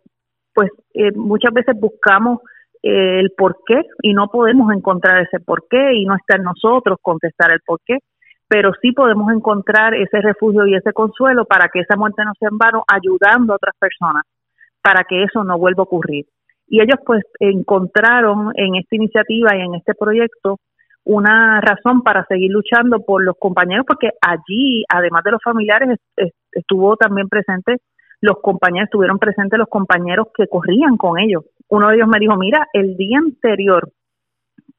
pues eh, muchas veces buscamos el por qué y no podemos encontrar ese por qué y no está en nosotros contestar el por qué pero sí podemos encontrar ese refugio y ese consuelo para que esa muerte no sea en vano, ayudando a otras personas para que eso no vuelva a ocurrir. Y ellos pues encontraron en esta iniciativa y en este proyecto una razón para seguir luchando por los compañeros, porque allí, además de los familiares, estuvo también presente los compañeros, estuvieron presentes los compañeros que corrían con ellos. Uno de ellos me dijo, mira, el día anterior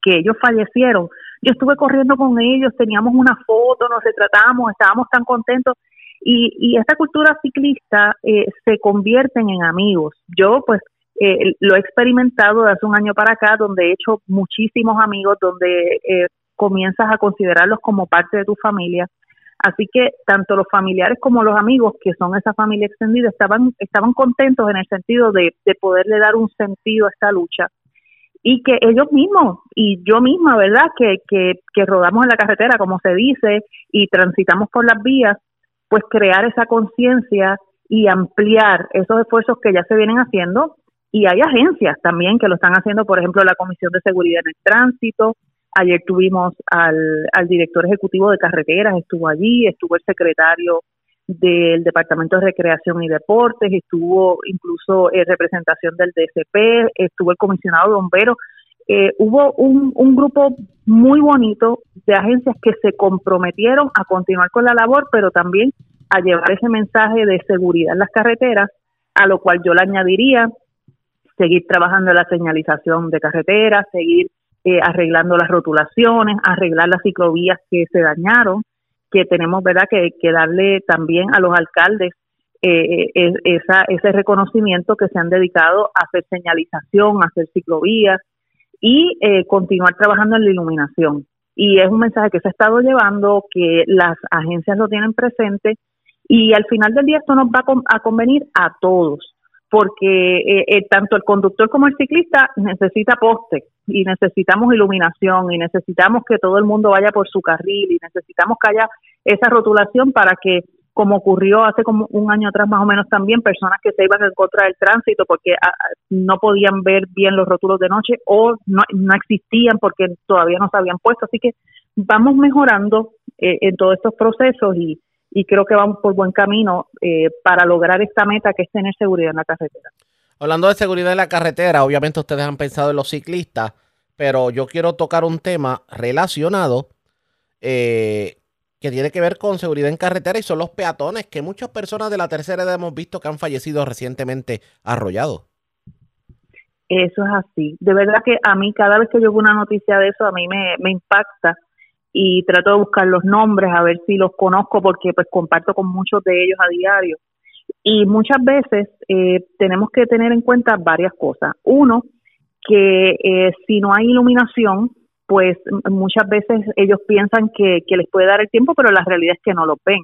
que ellos fallecieron, yo estuve corriendo con ellos, teníamos una foto, nos retratamos, estábamos tan contentos. Y, y esta cultura ciclista eh, se convierten en amigos. Yo pues eh, lo he experimentado de hace un año para acá, donde he hecho muchísimos amigos, donde eh, comienzas a considerarlos como parte de tu familia. Así que tanto los familiares como los amigos, que son esa familia extendida, estaban, estaban contentos en el sentido de, de poderle dar un sentido a esta lucha y que ellos mismos y yo misma, ¿verdad? Que, que, que rodamos en la carretera, como se dice, y transitamos por las vías, pues crear esa conciencia y ampliar esos esfuerzos que ya se vienen haciendo. Y hay agencias también que lo están haciendo, por ejemplo, la Comisión de Seguridad en el Tránsito. Ayer tuvimos al, director ejecutivo de carreteras, estuvo allí, estuvo el secretario del Departamento de Recreación y Deportes, estuvo incluso en representación del DCP, estuvo el comisionado de bomberos. Eh, hubo un, un grupo muy bonito de agencias que se comprometieron a continuar con la labor, pero también a llevar ese mensaje de seguridad en las carreteras, a lo cual yo le añadiría seguir trabajando en la señalización de carreteras, seguir eh, arreglando las rotulaciones, arreglar las ciclovías que se dañaron, que tenemos verdad que, que darle también a los alcaldes eh, eh esa, ese reconocimiento que se han dedicado a hacer señalización, a hacer ciclovías y eh, continuar trabajando en la iluminación. Y es un mensaje que se ha estado llevando, que las agencias lo tienen presente y al final del día esto nos va a convenir a todos porque eh, eh, tanto el conductor como el ciclista necesita poste y necesitamos iluminación y necesitamos que todo el mundo vaya por su carril y necesitamos que haya esa rotulación para que como ocurrió hace como un año atrás más o menos también, personas que se iban en contra del tránsito porque ah, no podían ver bien los rótulos de noche o no, no existían porque todavía no se habían puesto. Así que vamos mejorando eh, en todos estos procesos y, y creo que vamos por buen camino eh, para lograr esta meta que es tener seguridad en la carretera. Hablando de seguridad en la carretera, obviamente ustedes han pensado en los ciclistas, pero yo quiero tocar un tema relacionado eh, que tiene que ver con seguridad en carretera y son los peatones, que muchas personas de la tercera edad hemos visto que han fallecido recientemente arrollados. Eso es así. De verdad que a mí cada vez que yo veo una noticia de eso, a mí me, me impacta y trato de buscar los nombres, a ver si los conozco, porque pues comparto con muchos de ellos a diario. Y muchas veces eh, tenemos que tener en cuenta varias cosas. Uno, que eh, si no hay iluminación, pues muchas veces ellos piensan que, les puede dar el tiempo, pero la realidad es que no lo ven.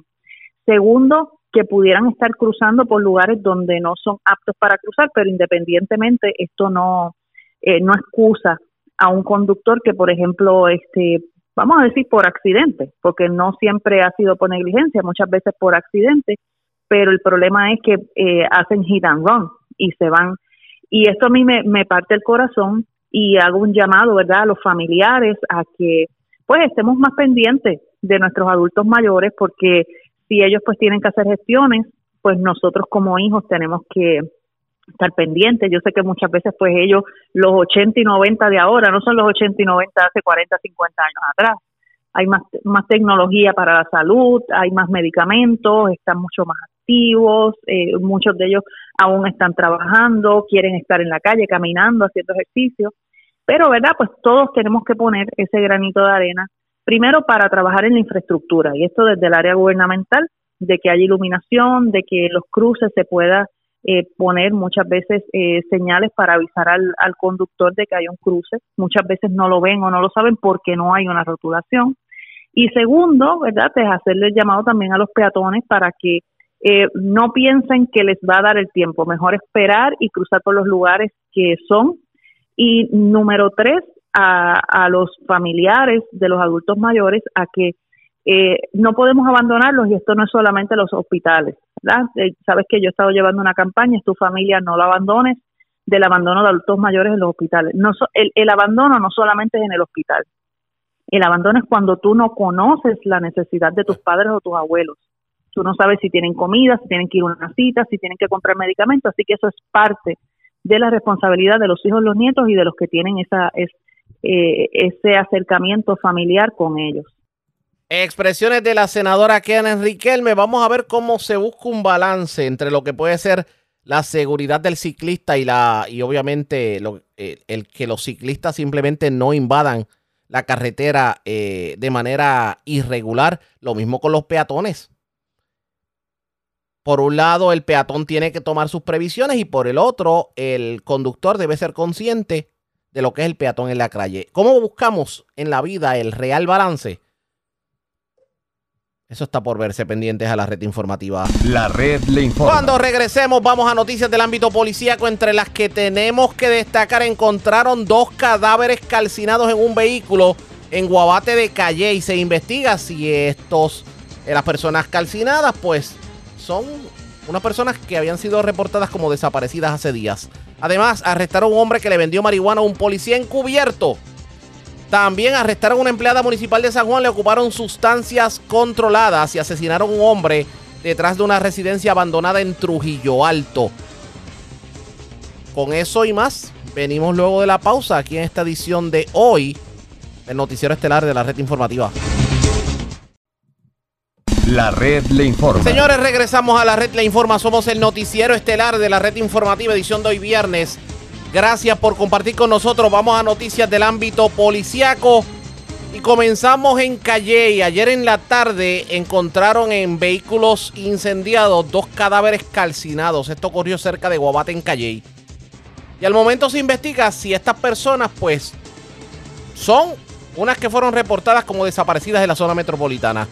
Segundo, que pudieran estar cruzando por lugares donde no son aptos para cruzar, pero independientemente esto no eh, no excusa a un conductor que, por ejemplo, este vamos a decir por accidente, porque no siempre ha sido por negligencia, muchas veces por accidente, pero el problema es que eh, hacen hit and run y se van. Y esto a mí me, me parte el corazón y hago un llamado, ¿verdad?, a los familiares a que pues estemos más pendientes de nuestros adultos mayores porque si ellos pues tienen que hacer gestiones, pues nosotros como hijos tenemos que estar pendientes. Yo sé que muchas veces pues ellos, los 80 y 90 de ahora, no son los 80 y 90 hace 40, 50 años atrás. Hay más, más tecnología para la salud, hay más medicamentos, están mucho más activos, eh, muchos de ellos aún están trabajando, quieren estar en la calle, caminando, haciendo ejercicio. Pero, ¿verdad? Pues todos tenemos que poner ese granito de arena Primero, para trabajar en la infraestructura, y esto desde el área gubernamental, de que haya iluminación, de que los cruces se pueda eh, poner muchas veces eh, señales para avisar al, al, conductor de que hay un cruce. Muchas veces no lo ven o no lo saben porque no hay una rotulación. Y segundo, ¿verdad? Es hacerle el llamado también a los peatones para que eh, no piensen que les va a dar el tiempo. Mejor esperar y cruzar por los lugares que son. Y número tres, a, a los familiares de los adultos mayores a que eh, no podemos abandonarlos y esto no es solamente los hospitales, Eh, sabes que yo he estado llevando una campaña, es tu familia, no la abandones, del abandono de adultos mayores en los hospitales. No el, el abandono no solamente es en el hospital, el abandono es cuando tú no conoces la necesidad de tus padres o tus abuelos. Tú no sabes si tienen comida, si tienen que ir a una cita, si tienen que comprar medicamentos, así que eso es parte de la responsabilidad de los hijos, los nietos y de los que tienen esa, eh, ese acercamiento familiar con ellos. Expresiones de la senadora Karen Riquelme. Vamos a ver cómo se busca un balance entre lo que puede ser la seguridad del ciclista y la y obviamente lo, eh, el que los ciclistas simplemente no invadan la carretera eh, de manera irregular. Lo mismo con los peatones. Por un lado, el peatón tiene que tomar sus previsiones y por el otro, el conductor debe ser consciente de lo que es el peatón en la calle. ¿Cómo buscamos en la vida el real balance? Eso está por verse pendientes a la red informativa. La red le informa. Cuando regresemos vamos a noticias del ámbito policíaco entre las que tenemos que destacar. Encontraron dos cadáveres calcinados en un vehículo en Guabate de Calle y se investiga si estos, eh, las personas calcinadas pues son unas personas que habían sido reportadas como desaparecidas hace días. Además, arrestaron a un hombre que le vendió marihuana a un policía encubierto. También arrestaron a una empleada municipal de San Juan, le ocuparon sustancias controladas y asesinaron a un hombre detrás de una residencia abandonada en Trujillo Alto. Con eso y más, venimos luego de la pausa aquí en esta edición de hoy, el noticiero estelar de la red informativa. La red le informa. Señores, regresamos a la red le informa. Somos el noticiero estelar de la red informativa edición de hoy viernes. Gracias por compartir con nosotros. Vamos a noticias del ámbito policiaco. Y comenzamos en Calle. Ayer en la tarde encontraron en vehículos incendiados dos cadáveres calcinados. Esto ocurrió cerca de Guabate en Calle. Y al momento se investiga si estas personas, pues, son unas que fueron reportadas como desaparecidas en la zona metropolitana.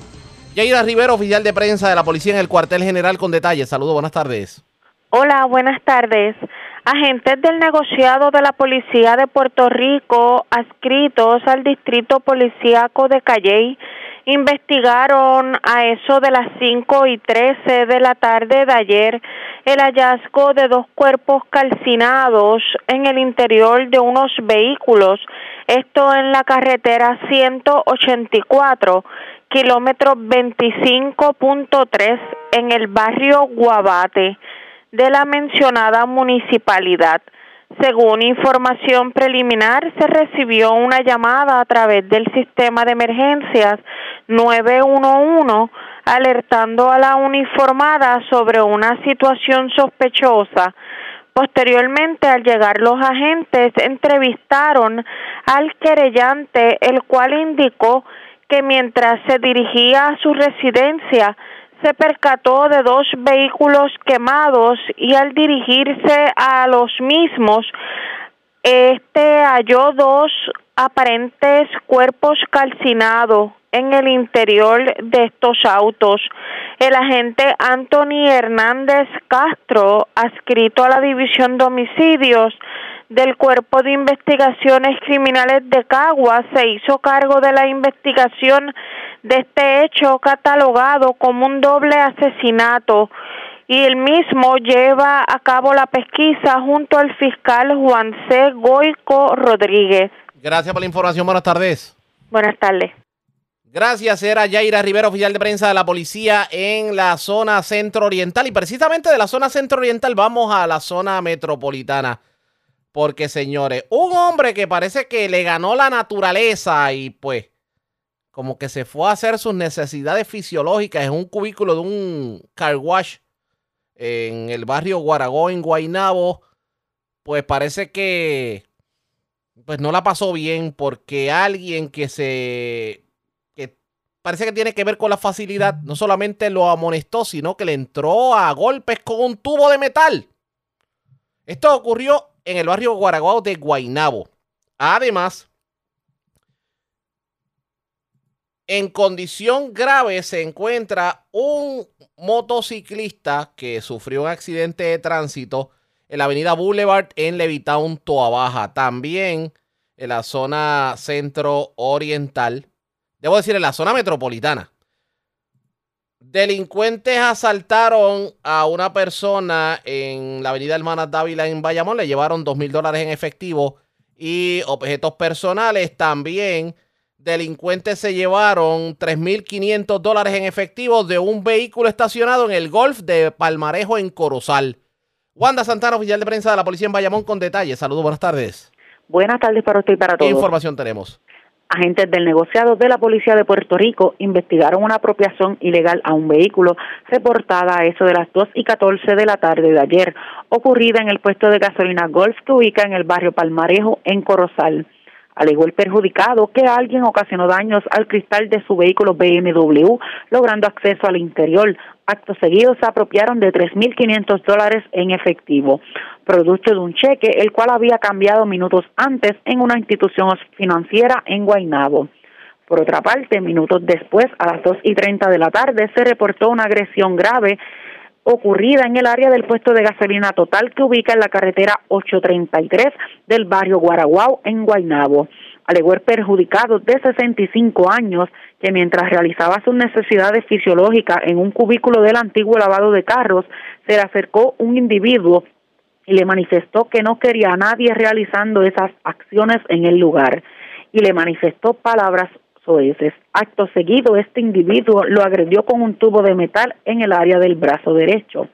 Yaira Rivero, oficial de prensa de la policía en el cuartel general con detalles. Saludos, buenas tardes. Hola, buenas tardes. Agentes del negociado de la Policía de Puerto Rico, adscritos al Distrito Policíaco de Calley, investigaron a eso de las 5 y 13 de la tarde de ayer el hallazgo de dos cuerpos calcinados en el interior de unos vehículos, esto en la carretera 184 kilómetro 25.3 en el barrio Guabate de la mencionada municipalidad. Según información preliminar, se recibió una llamada a través del sistema de emergencias 911 alertando a la uniformada sobre una situación sospechosa. Posteriormente, al llegar los agentes, entrevistaron al querellante, el cual indicó que mientras se dirigía a su residencia, se percató de dos vehículos quemados y al dirigirse a los mismos, este halló dos aparentes cuerpos calcinados en el interior de estos autos. El agente Anthony Hernández Castro, adscrito a la División de Homicidios del Cuerpo de Investigaciones Criminales de Cagua, se hizo cargo de la investigación de este hecho catalogado como un doble asesinato y el mismo lleva a cabo la pesquisa junto al fiscal Juan C. Goico Rodríguez. Gracias por la información. Buenas tardes. Buenas tardes. Gracias, era Yaira Rivera, oficial de prensa de la policía en la zona centro oriental. Y precisamente de la zona centro oriental vamos a la zona metropolitana. Porque, señores, un hombre que parece que le ganó la naturaleza y pues como que se fue a hacer sus necesidades fisiológicas en un cubículo de un car wash en el barrio Guaragó, en Guainabo, pues parece que pues no la pasó bien porque alguien que se que parece que tiene que ver con la facilidad, no solamente lo amonestó, sino que le entró a golpes con un tubo de metal. Esto ocurrió en el barrio Guaraguao de Guainabo. Además, en condición grave se encuentra un motociclista que sufrió un accidente de tránsito en la avenida Boulevard en Levitown, Toa Baja. También en la zona centro oriental. Debo decir, en la zona metropolitana. Delincuentes asaltaron a una persona en la avenida Hermanas Dávila en Bayamón. Le llevaron dos mil dólares en efectivo y objetos personales. También delincuentes se llevaron 3.500 dólares en efectivo de un vehículo estacionado en el Golf de Palmarejo en Corozal. Wanda Santana, oficial de prensa de la policía en Bayamón, con detalles. Saludos, buenas tardes. Buenas tardes para usted y para ¿Qué todos. información tenemos? Agentes del negociado de la Policía de Puerto Rico investigaron una apropiación ilegal a un vehículo reportada a eso de las 2 y 14 de la tarde de ayer, ocurrida en el puesto de gasolina Golf que ubica en el barrio Palmarejo, en Corozal. Alegó el perjudicado que alguien ocasionó daños al cristal de su vehículo BMW, logrando acceso al interior. Acto seguido se apropiaron de 3.500 dólares en efectivo, producto de un cheque el cual había cambiado minutos antes en una institución financiera en Guaynabo. Por otra parte, minutos después, a las 2 y 30 de la tarde, se reportó una agresión grave ocurrida en el área del puesto de gasolina total que ubica en la carretera 833 del barrio Guaraguao en Guaynabo. Alegó el perjudicado de 65 años que mientras realizaba sus necesidades fisiológicas en un cubículo del antiguo lavado de carros, se le acercó un individuo y le manifestó que no quería a nadie realizando esas acciones en el lugar y le manifestó palabras soeces. Acto seguido, este individuo lo agredió con un tubo de metal en el área del brazo derecho.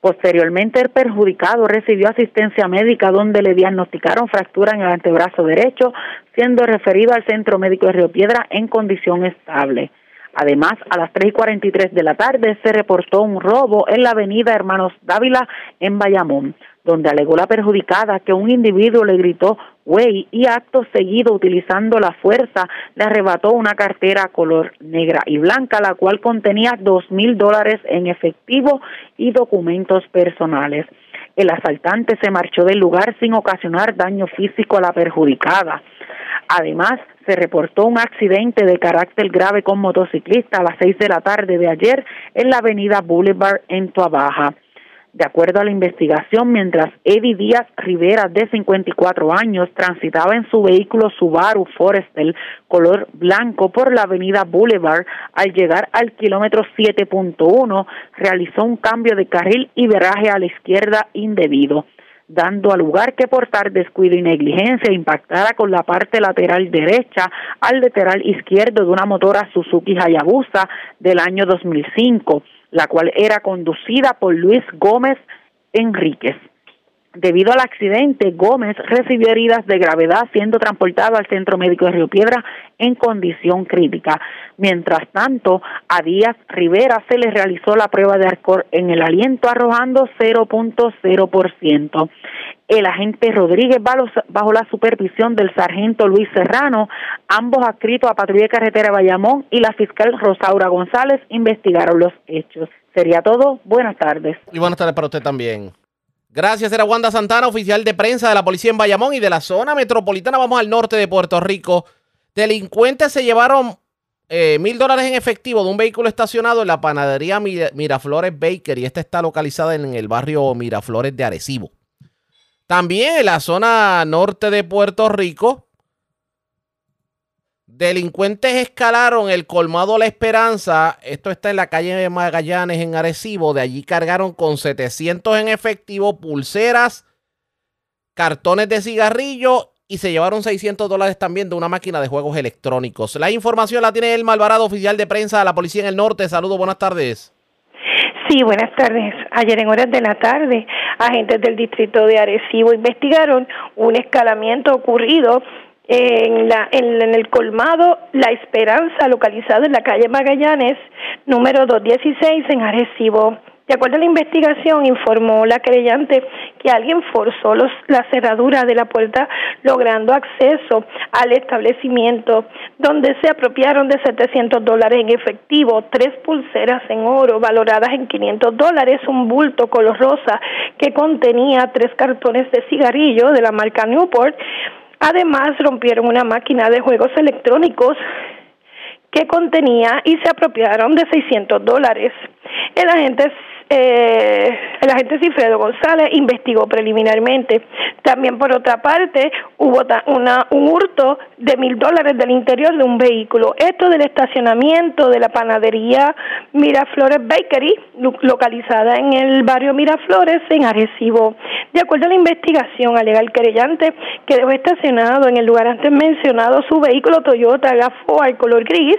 Posteriormente, el perjudicado recibió asistencia médica donde le diagnosticaron fractura en el antebrazo derecho, siendo referido al Centro Médico de Río Piedra en condición estable. Además, a las 3 y 43 de la tarde se reportó un robo en la avenida Hermanos Dávila en Bayamón, donde alegó la perjudicada que un individuo le gritó güey y acto seguido utilizando la fuerza le arrebató una cartera color negra y blanca la cual contenía dos mil dólares en efectivo y documentos personales. El asaltante se marchó del lugar sin ocasionar daño físico a la perjudicada. Además, se reportó un accidente de carácter grave con motociclista a las seis de la tarde de ayer en la avenida Boulevard en Tuabaja. De acuerdo a la investigación, mientras Eddie Díaz Rivera, de 54 años, transitaba en su vehículo Subaru Forester color blanco por la avenida Boulevard, al llegar al kilómetro 7.1, realizó un cambio de carril y viraje a la izquierda indebido. dando a lugar que portar descuido y negligencia impactara con la parte lateral derecha al lateral izquierdo de una motora Suzuki Hayabusa del año 2005, la cual era conducida por Luis Gómez Enríquez. Debido al accidente, Gómez recibió heridas de gravedad siendo transportado al Centro Médico de Río Piedra en condición crítica. Mientras tanto, a Díaz Rivera se le realizó la prueba de alcohol en el aliento arrojando 0.0%. El agente Rodríguez, bajo la supervisión del sargento Luis Serrano, ambos adscritos a Patrulla de Carretera Bayamón y la fiscal Rosaura González investigaron los hechos. Sería todo. Buenas tardes. Y buenas tardes para usted también. Gracias, era Wanda Santana, oficial de prensa de la policía en Bayamón y de la zona metropolitana. Vamos al norte de Puerto Rico. Delincuentes se llevaron eh, mil dólares en efectivo de un vehículo estacionado en la panadería Miraflores Baker y esta está localizada en el barrio Miraflores de Arecibo. También en la zona norte de Puerto Rico, Delincuentes escalaron el colmado La Esperanza. Esto está en la calle de Magallanes, en Arecibo. De allí cargaron con 700 en efectivo, pulseras, cartones de cigarrillo y se llevaron 600 dólares también de una máquina de juegos electrónicos. La información la tiene el Malvarado, oficial de prensa de la Policía en el Norte. Saludos, buenas tardes. Sí, buenas tardes. Ayer en horas de la tarde, agentes del distrito de Arecibo investigaron un escalamiento ocurrido en, la, en, el colmado La Esperanza, localizado en la calle Magallanes, número 216 en Arecibo. De acuerdo a la investigación, informó la creyente que alguien forzó los, la cerradura de la puerta, logrando acceso al establecimiento, donde se apropiaron de 700 dólares en efectivo, tres pulseras en oro valoradas en 500 dólares, un bulto color rosa que contenía tres cartones de cigarrillo de la marca Newport, Además, rompieron una máquina de juegos electrónicos que contenía y se apropiaron de 600 dólares. El agente eh, el agente Cifredo González investigó preliminarmente. También, por otra parte, hubo una, un hurto de mil dólares del interior de un vehículo. Esto del estacionamiento de la panadería Miraflores Bakery, localizada en el barrio Miraflores, en Arecibo. De acuerdo a la investigación, alega el querellante que dejó estacionado en el lugar antes mencionado su vehículo Toyota Gafo al color gris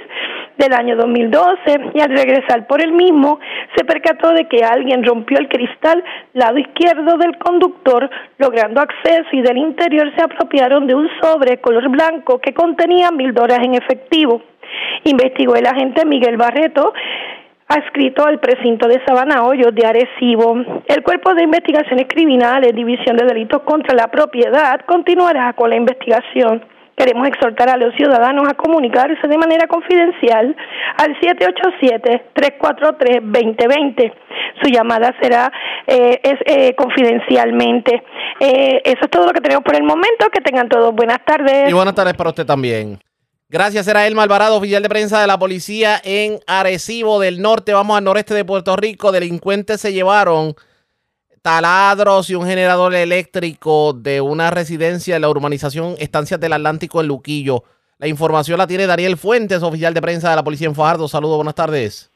del año 2012 y al regresar por el mismo se percató de que alguien rompió el cristal lado izquierdo del conductor, logrando acceso y del interior se apropiaron de un sobre color blanco que contenía mil dólares en efectivo. Investigó el agente Miguel Barreto adscrito al precinto de Sabana Hoyos de Arecibo. El Cuerpo de Investigaciones Criminales, División de Delitos contra la Propiedad, continuará con la investigación. Queremos exhortar a los ciudadanos a comunicarse de manera confidencial al 787-343-2020. Su llamada será eh, eh, confidencialmente. Eh, eso es todo lo que tenemos por el momento. Que tengan todos buenas tardes. Y buenas tardes para usted también. Gracias, era el Malvarado, oficial de prensa de la policía en Arecibo del Norte. Vamos al noreste de Puerto Rico. Delincuentes se llevaron taladros y un generador eléctrico de una residencia de la urbanización Estancias del Atlántico en Luquillo. La información la tiene Daniel Fuentes, oficial de prensa de la Policía en Fajardo. Saludos, buenas tardes.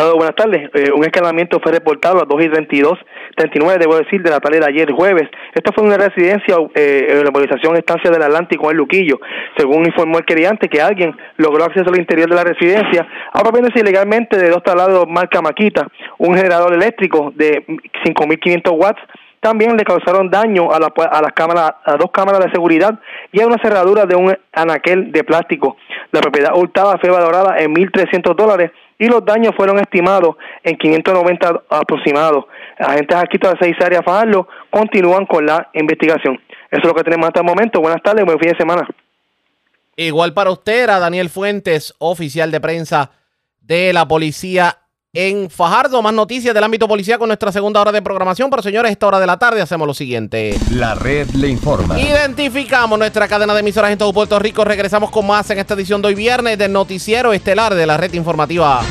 Buenas tardes. Eh, un escalamiento fue reportado a las 2 y 32, 39, debo decir, de la tarde de ayer jueves. Esta fue una residencia eh, en la urbanización Estancia del Atlántico en Luquillo. Según informó el queriante, que alguien logró acceso al interior de la residencia, ahora viene ilegalmente de dos taladros marca Maquita, un generador eléctrico de 5.500 watts, también le causaron daño a, la, a las cámaras, a dos cámaras de seguridad y a una cerradura de un anaquel de plástico. La propiedad hurtada fue valorada en 1.300 dólares y los daños fueron estimados en 590 aproximados. Agentes aquí de seis áreas Fajardo continúan con la investigación. Eso es lo que tenemos hasta el momento. Buenas tardes, buen fin de semana. Igual para usted era Daniel Fuentes, oficial de prensa de la policía en Fajardo. Más noticias del ámbito policial con nuestra segunda hora de programación. Pero señores, esta hora de la tarde hacemos lo siguiente. La red le informa. Identificamos nuestra cadena de emisoras en todo Puerto Rico. Regresamos con más en esta edición de hoy viernes del noticiero estelar de la red informativa.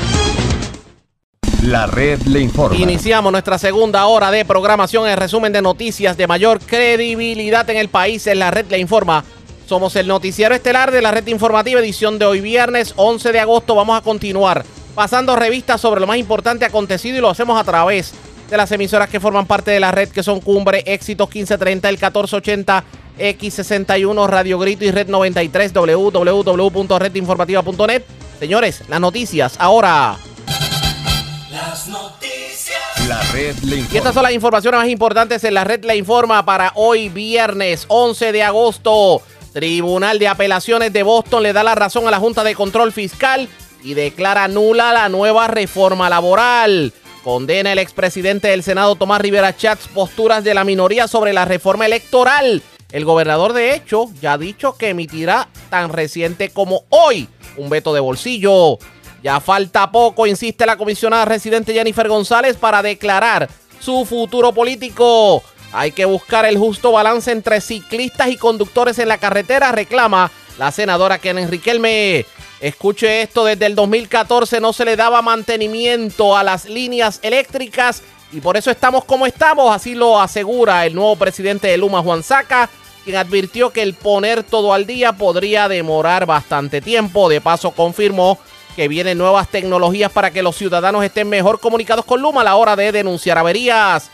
La red le informa. Iniciamos nuestra segunda hora de programación. El resumen de noticias de mayor credibilidad en el país en la red le informa. Somos el noticiero estelar de la red informativa edición de hoy viernes 11 de agosto. Vamos a continuar pasando revistas sobre lo más importante acontecido y lo hacemos a través de las emisoras que forman parte de la red, que son Cumbre, Éxitos 1530, el 1480, X61, Radio Grito y Red 93, www.redinformativa.net. Señores, las noticias ahora. Las noticias. La red le Y informa. estas son las informaciones más importantes en la red La Informa para hoy viernes 11 de agosto. Tribunal de Apelaciones de Boston le da la razón a la Junta de Control Fiscal y declara nula la nueva reforma laboral. Condena el expresidente del Senado Tomás Rivera Chats posturas de la minoría sobre la reforma electoral. El gobernador, de hecho, ya ha dicho que emitirá tan reciente como hoy un veto de bolsillo. Ya falta poco, insiste la comisionada residente Jennifer González para declarar su futuro político. Hay que buscar el justo balance entre ciclistas y conductores en la carretera, reclama la senadora Ken Enriquelme. Escuche esto, desde el 2014 no se le daba mantenimiento a las líneas eléctricas y por eso estamos como estamos, así lo asegura el nuevo presidente de Luma, Juan Saca, quien advirtió que el poner todo al día podría demorar bastante tiempo. De paso confirmó que vienen nuevas tecnologías para que los ciudadanos estén mejor comunicados con Luma a la hora de denunciar averías.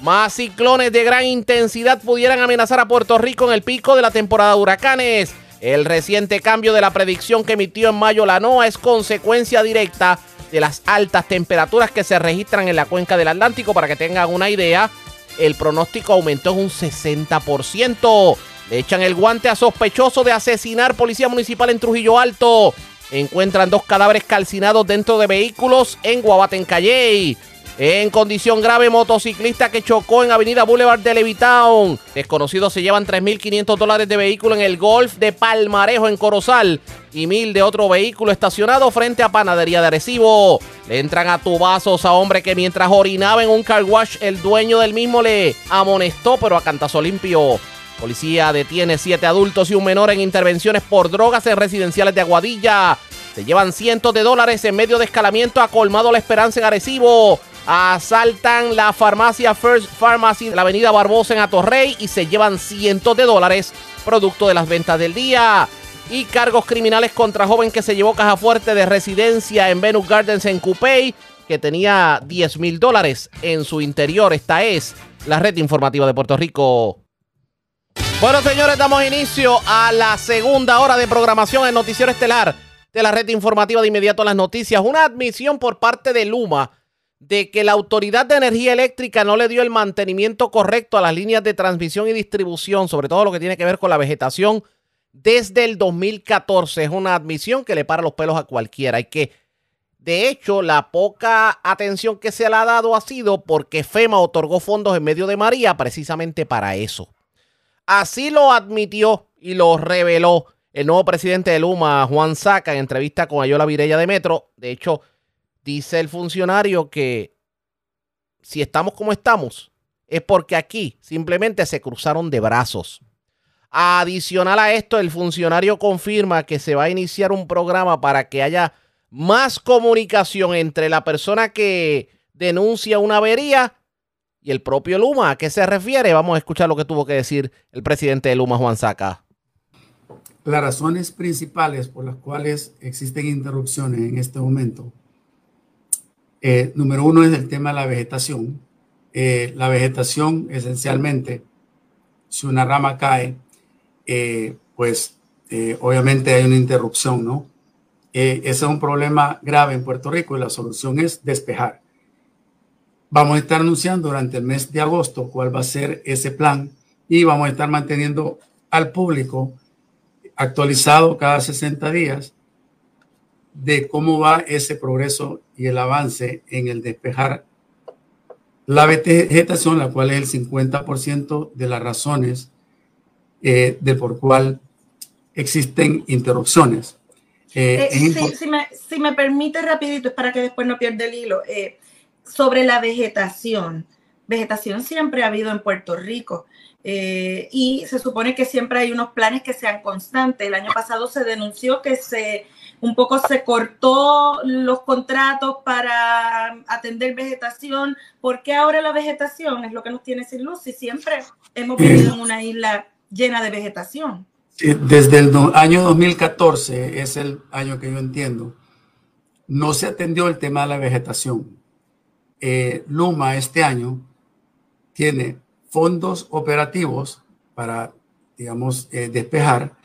Más ciclones de gran intensidad pudieran amenazar a Puerto Rico en el pico de la temporada de huracanes. El reciente cambio de la predicción que emitió en mayo la NOAA es consecuencia directa de las altas temperaturas que se registran en la cuenca del Atlántico. Para que tengan una idea, el pronóstico aumentó en un 60%. Le echan el guante a sospechoso de asesinar policía municipal en Trujillo Alto. Encuentran dos cadáveres calcinados dentro de vehículos en Guabate, en condición grave, motociclista que chocó en Avenida Boulevard de Levitown. Desconocidos se llevan 3.500 dólares de vehículo en el Golf de Palmarejo en Corozal y mil de otro vehículo estacionado frente a Panadería de Arecibo. Le entran a tubazos a hombre que mientras orinaba en un car wash, el dueño del mismo le amonestó, pero a cantazo limpio. Policía detiene siete adultos y un menor en intervenciones por drogas en residenciales de Aguadilla. Se llevan cientos de dólares en medio de escalamiento a Colmado La Esperanza en Arecibo. Asaltan la farmacia First Pharmacy de la avenida Barbosa en Atorrey y se llevan cientos de dólares producto de las ventas del día. Y cargos criminales contra joven que se llevó caja fuerte de residencia en Venus Gardens en Coupey que tenía 10 mil dólares en su interior. Esta es la red informativa de Puerto Rico. Bueno, señores, damos inicio a la segunda hora de programación en Noticiero Estelar de la red informativa de inmediato a las noticias. Una admisión por parte de Luma de que la Autoridad de Energía Eléctrica no le dio el mantenimiento correcto a las líneas de transmisión y distribución, sobre todo lo que tiene que ver con la vegetación, desde el 2014. Es una admisión que le para los pelos a cualquiera. Hay que, de hecho, la poca atención que se le ha dado ha sido porque FEMA otorgó fondos en medio de María precisamente para eso. Así lo admitió y lo reveló el nuevo presidente de Luma, Juan Saca, en entrevista con Ayola Virella de Metro. De hecho, dice el funcionario que si estamos como estamos, es porque aquí simplemente se cruzaron de brazos. Adicional a esto, el funcionario confirma que se va a iniciar un programa para que haya más comunicación entre la persona que denuncia una avería y el propio Luma. ¿A qué se refiere? Vamos a escuchar lo que tuvo que decir el presidente de Luma, Juan Saca. Las razones principales por las cuales existen interrupciones en este momento, eh, número uno es el tema de la vegetación. Eh, la vegetación, esencialmente, si una rama cae, eh, pues eh, obviamente hay una interrupción, ¿no? Ese es un problema grave en Puerto Rico y la solución es despejar. Vamos a estar anunciando durante el mes de agosto cuál va a ser ese plan y vamos a estar manteniendo al público actualizado cada 60 días de cómo va ese progreso y el avance en el despejar la vegetación, la cual es el 50% de las razones eh, de por cual existen interrupciones. Eh, Eh, si, si me, si me permite rapidito, es para que después no pierda el hilo, sobre la vegetación. Vegetación siempre ha habido en Puerto Rico y se supone que siempre hay unos planes que sean constantes. El año pasado se denunció que se un poco se cortó los contratos para atender vegetación. ¿Por qué ahora la vegetación es lo que nos tiene sin luz? Y siempre hemos vivido en una isla llena de vegetación. Desde el año 2014 es el año que yo entiendo. No se atendió el tema de la vegetación. eh, Luma este año tiene fondos operativos para, digamos, eh, despejar.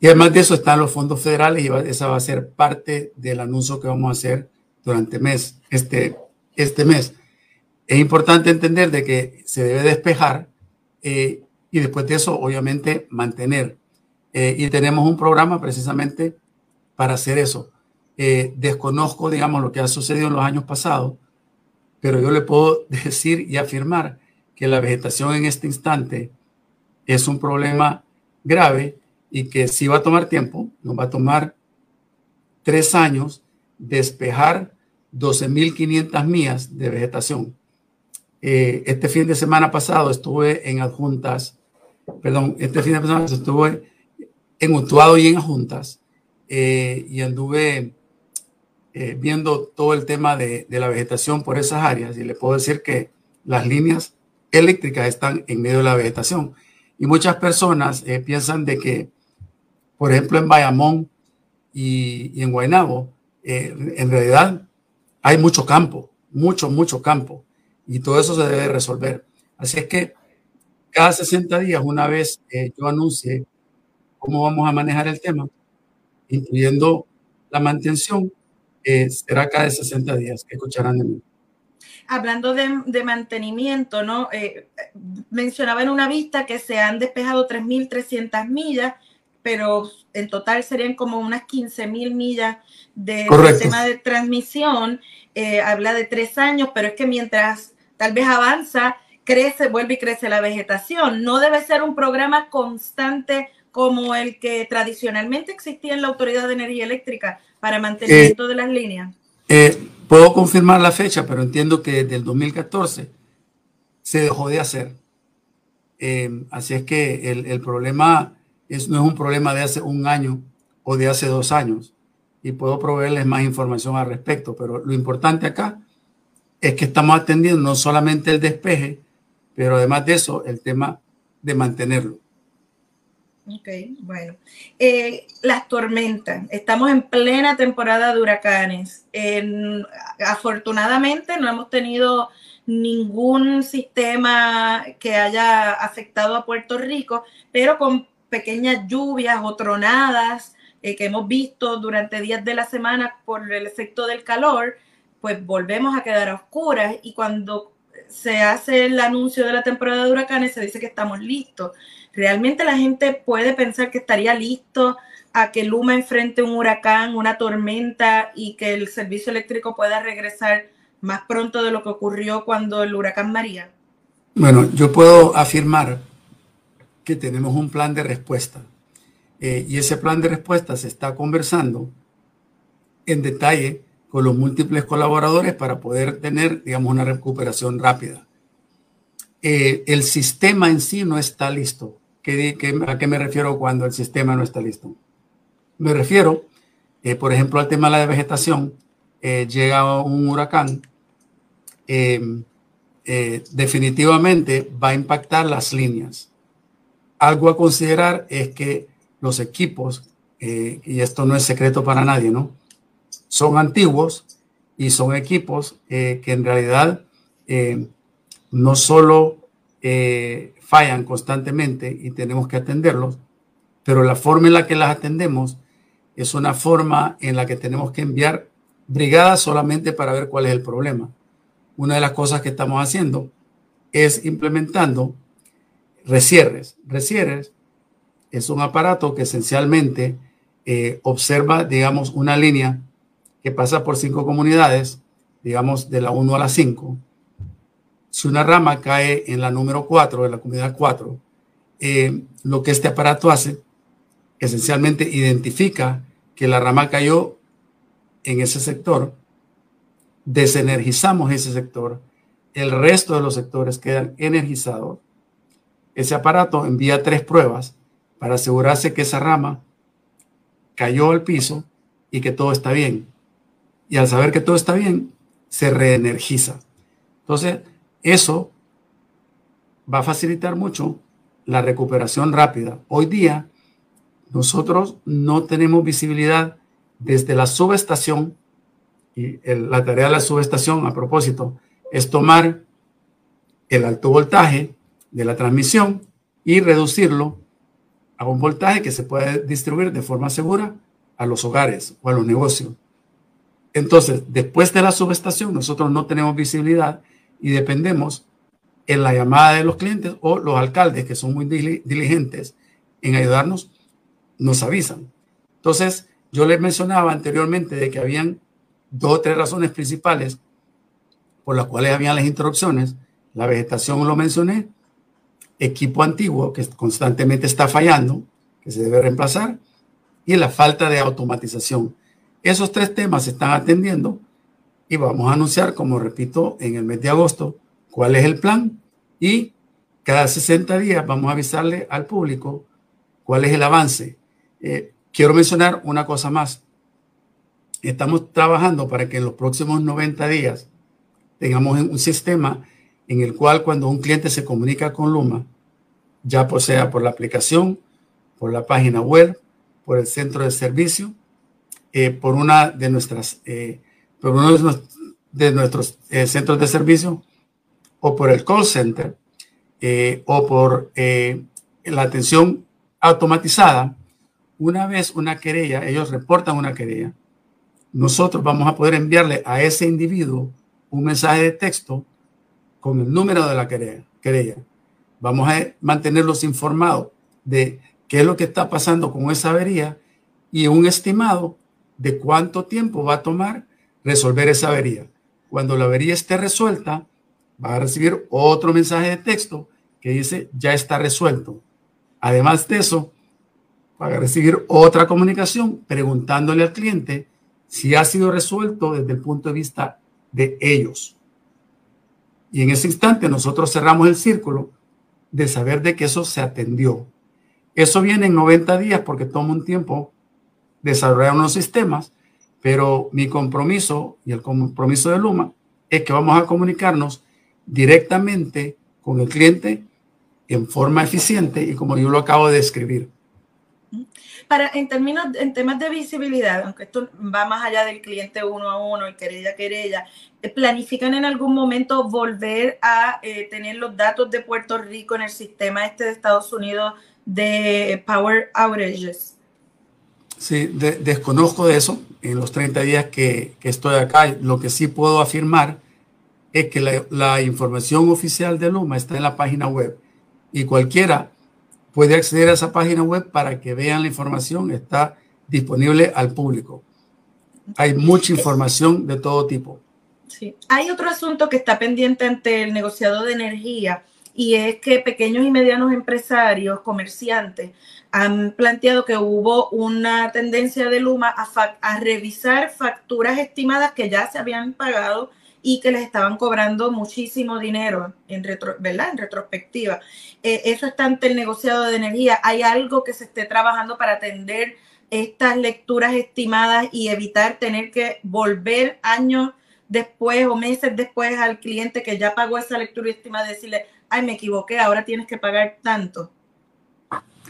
Y además de eso están los fondos federales y esa va a ser parte del anuncio que vamos a hacer durante mes, este, este mes. Es importante entender de que se debe despejar eh, y después de eso, obviamente, mantener. Eh, y tenemos un programa precisamente para hacer eso. desconozco, digamos, lo que ha sucedido en los años pasados, pero yo le puedo decir y afirmar que la vegetación en este instante es un problema grave y que si va a tomar tiempo, nos va a tomar tres años despejar 12.500 millas de vegetación. Eh, este fin de semana pasado estuve en adjuntas, perdón, este fin de semana estuve en Utuado y en adjuntas eh, y anduve eh, viendo todo el tema de, de, la vegetación por esas áreas y le puedo decir que las líneas eléctricas están en medio de la vegetación. Y muchas personas eh, piensan de que, por ejemplo, en Bayamón y, en Guaynabo, eh, en realidad hay mucho campo, mucho, mucho campo. Y todo eso se debe resolver. Así es que cada 60 días, una vez yo anuncie cómo vamos a manejar el tema, incluyendo la mantención, eh, será cada 60 días que escucharán de mí. Hablando de, mantenimiento, ¿no? Eh, mencionaba en una vista que se han despejado 3.300 millas, pero en total serían como unas 15.000 millas de sistema de transmisión. Eh, habla de tres años, pero es que mientras tal vez avanza, crece, vuelve y crece la vegetación. No debe ser un programa constante como el que tradicionalmente existía en la Autoridad de Energía Eléctrica para mantenimiento de las líneas? Eh, puedo confirmar la fecha, pero entiendo que desde el 2014 se dejó de hacer. Eh, así es que el, el problema es, no es un problema de hace un año o de hace dos años. Y puedo proveerles más información al respecto. Pero lo importante acá es que estamos atendiendo no solamente el despeje, pero además de eso, el tema de mantenerlo. Ok, bueno. Eh, las tormentas. Estamos en plena temporada de huracanes. afortunadamente no hemos tenido ningún sistema que haya afectado a Puerto Rico, pero con pequeñas lluvias o tronadas eh, que hemos visto durante días de la semana por el efecto del calor, pues volvemos a quedar a oscuras y cuando se hace el anuncio de la temporada de huracanes se dice que estamos listos ¿Realmente la gente puede pensar que estaría listo a que Luma enfrente un huracán, una tormenta y que el servicio eléctrico pueda regresar más pronto de lo que ocurrió cuando el huracán María? Bueno, yo puedo afirmar que tenemos un plan de respuesta eh, y ese plan de respuesta se está conversando en detalle con los múltiples colaboradores para poder tener, digamos, una recuperación rápida. Eh, el sistema en sí no está listo. ¿A qué me refiero cuando el sistema no está listo? Me refiero, eh, por ejemplo, al tema de la vegetación. Eh, llega un huracán, em, eh, definitivamente va a impactar las líneas. Algo a considerar es que los equipos, y esto no es secreto para nadie, ¿no? Son antiguos y son equipos que en realidad no solo fallan constantemente y tenemos que atenderlos, pero la forma en la que las atendemos es una forma en la que tenemos que enviar brigadas solamente para ver cuál es el problema. Una de las cosas que estamos haciendo es implementando resierres. Resierres es un aparato que esencialmente eh, observa, digamos, una línea que pasa por cinco comunidades, digamos, de la 1 a la 5, si una rama cae en la número 4, en la comunidad 4, eh, lo que este aparato hace, esencialmente identifica que la rama cayó en ese sector, desenergizamos ese sector, el resto de los sectores quedan energizados. Ese aparato envía tres pruebas para asegurarse que esa rama cayó al piso y que todo está bien. Y al saber que todo está bien, se reenergiza. Entonces, eso va a facilitar mucho la recuperación rápida. Hoy día nosotros no tenemos visibilidad desde la subestación y la tarea de la subestación, a propósito, es tomar el alto voltaje de la transmisión y reducirlo a un voltaje que se puede distribuir de forma segura a los hogares o a los negocios. Entonces, después de la subestación, nosotros no tenemos visibilidad y dependemos en la llamada de los clientes o los alcaldes, que son muy diligentes en ayudarnos, nos avisan. Entonces, yo les mencionaba anteriormente de que habían dos o tres razones principales por las cuales habían las interrupciones. La vegetación lo mencioné, equipo antiguo que constantemente está fallando, que se debe reemplazar, y la falta de automatización. Esos tres temas se están atendiendo y vamos a anunciar, como repito, en el mes de agosto cuál es el plan y cada 60 días vamos a avisarle al público cuál es el avance. Eh, quiero mencionar una cosa más. Estamos trabajando para que en los próximos 90 días tengamos un sistema en el cual cuando un cliente se comunica con Luma, ya sea por la aplicación, por la página web, por el centro de servicio, eh, por una de nuestras, eh, por uno de nuestros, eh, centros de servicio, o por el call center, o por la atención automatizada, una vez una querella, ellos reportan una querella, nosotros vamos a poder enviarle a ese individuo un mensaje de texto con el número de la querella. Vamos a mantenerlos informados de qué es lo que está pasando con esa avería y un estimado de cuánto tiempo va a tomar resolver esa avería. Cuando la avería esté resuelta, va a recibir otro mensaje de texto que dice ya está resuelto. Además de eso, va a recibir otra comunicación preguntándole al cliente si ha sido resuelto desde el punto de vista de ellos. Y en ese instante nosotros cerramos el círculo de saber de que eso se atendió. Eso viene en 90 días porque toma un tiempo desarrollar unos sistemas, pero mi compromiso y el compromiso de Luma es que vamos a comunicarnos directamente con el cliente en forma eficiente y como yo lo acabo de describir. Para, en términos, en temas de visibilidad, aunque esto va más allá del cliente uno a uno y querella a querella, ¿planifican en algún momento volver a eh, tener los datos de Puerto Rico en el sistema este de Estados Unidos de Power Outages? Sí, desconozco de eso en los 30 días que, que, estoy acá. Lo que sí puedo afirmar es que la, la, información oficial de Luma está en la página web y cualquiera puede acceder a esa página web para que vean la información. Está disponible al público. Hay mucha información de todo tipo. Sí. Hay otro asunto que está pendiente ante el negociado de energía y es que pequeños y medianos empresarios, comerciantes, han planteado que hubo una tendencia de Luma a, revisar facturas estimadas que ya se habían pagado y que les estaban cobrando muchísimo dinero en, retro, ¿verdad? en retrospectiva. Eh, eso está ante el negociado de energía. ¿Hay algo que se esté trabajando para atender estas lecturas estimadas y evitar tener que volver años después o meses después al cliente que ya pagó esa lectura estimada decirle, ay, me equivoqué, ahora tienes que pagar tanto?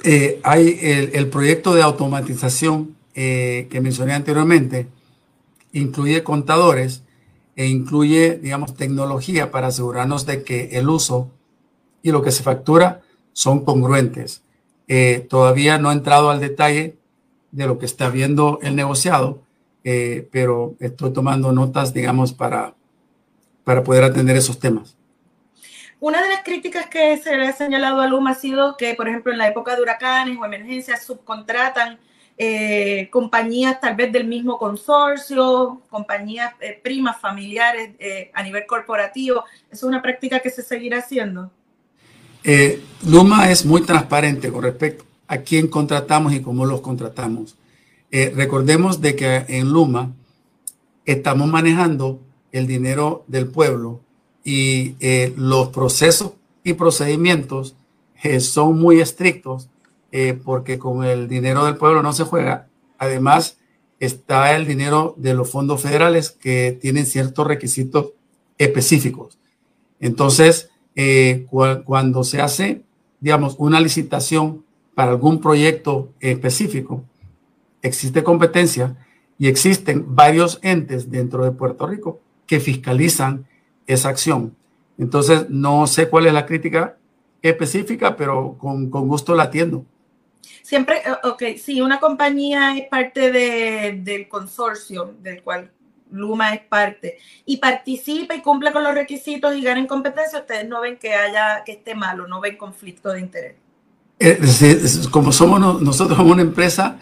Eh, hay el, proyecto de automatización eh, que mencioné anteriormente, incluye contadores e incluye, digamos, tecnología para asegurarnos de que el uso y lo que se factura son congruentes. Eh, todavía no he entrado al detalle de lo que está viendo el negociado, pero estoy tomando notas, digamos, para, para poder atender esos temas. Una de las críticas que se le ha señalado a Luma ha sido que, por ejemplo, en la época de huracanes o emergencias subcontratan eh, compañías tal vez del mismo consorcio, compañías eh, primas familiares eh, a nivel corporativo. ¿Es una práctica que se seguirá haciendo? Luma es muy transparente con respecto a quién contratamos y cómo los contratamos. recordemos de que en Luma estamos manejando el dinero del pueblo y los procesos y procedimientos eh, son muy estrictos eh, porque con el dinero del pueblo no se juega. Además, está el dinero de los fondos federales que tienen ciertos requisitos específicos. Entonces, cuando se hace, digamos, una licitación para algún proyecto específico, existe competencia y existen varios entes dentro de Puerto Rico que fiscalizan esa acción. Entonces, no sé cuál es la crítica específica, pero con, con gusto la atiendo. Siempre, eh, ok, si una compañía es parte de, del consorcio del cual Luma es parte y participa y cumple con los requisitos y gana en competencia, ustedes no ven que haya que esté malo, no ven conflicto de interés. Como somos nosotros una empresa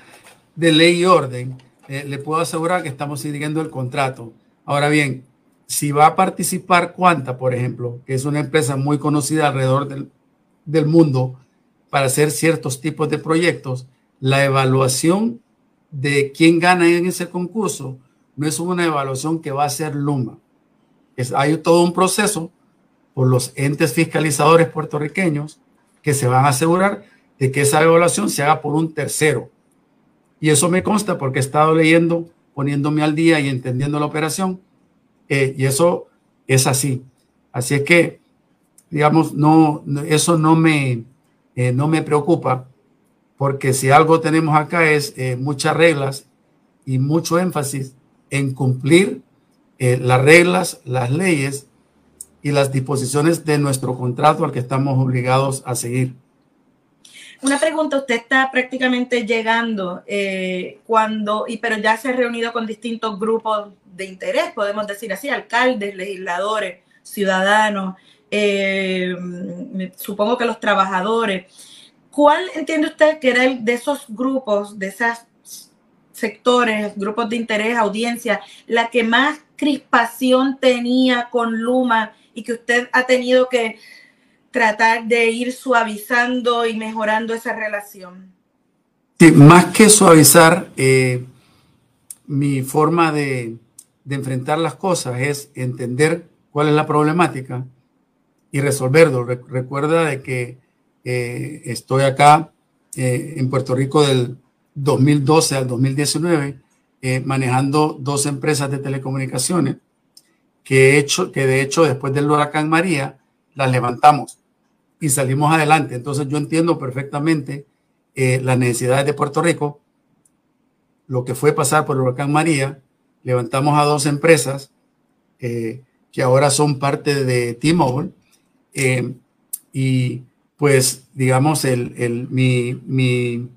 de ley y orden, eh, le puedo asegurar que estamos siguiendo el contrato. Ahora bien, si va a participar Cuanta, por ejemplo, que es una empresa muy conocida alrededor del, del mundo para hacer ciertos tipos de proyectos, la evaluación de quién gana en ese concurso no es una evaluación que va a hacer Luma. Es, hay todo un proceso por los entes fiscalizadores puertorriqueños que se van a asegurar de que esa evaluación se haga por un tercero. Y eso me consta porque he estado leyendo, poniéndome al día y entendiendo la operación. Eh, y eso es así. Así es que, digamos, no, eso no me, eh, no me preocupa, porque si algo tenemos acá es eh, muchas reglas y mucho énfasis en cumplir eh, las reglas, las leyes y las disposiciones de nuestro contrato al que estamos obligados a seguir. Una pregunta, usted está prácticamente llegando eh, cuando, y pero ya se ha reunido con distintos grupos de interés, podemos decir así, alcaldes, legisladores, ciudadanos, eh, supongo que los trabajadores. ¿Cuál entiende usted que era de esos grupos, de esas sectores, grupos de interés, audiencia, la que más crispación tenía con Luma y que usted ha tenido que tratar de ir suavizando y mejorando esa relación? Más que suavizar, eh, mi forma de, enfrentar las cosas es entender cuál es la problemática y resolverlo. recuerda de que eh, estoy acá eh, en Puerto Rico del 2012 al 2019, eh, manejando dos empresas de telecomunicaciones que, he hecho, que de hecho después del huracán María las levantamos y salimos adelante. Entonces yo entiendo perfectamente eh, las necesidades de Puerto Rico, lo que fue pasar por el huracán María, levantamos a dos empresas eh, que ahora son parte de T-Mobile y pues digamos el, el mi, mi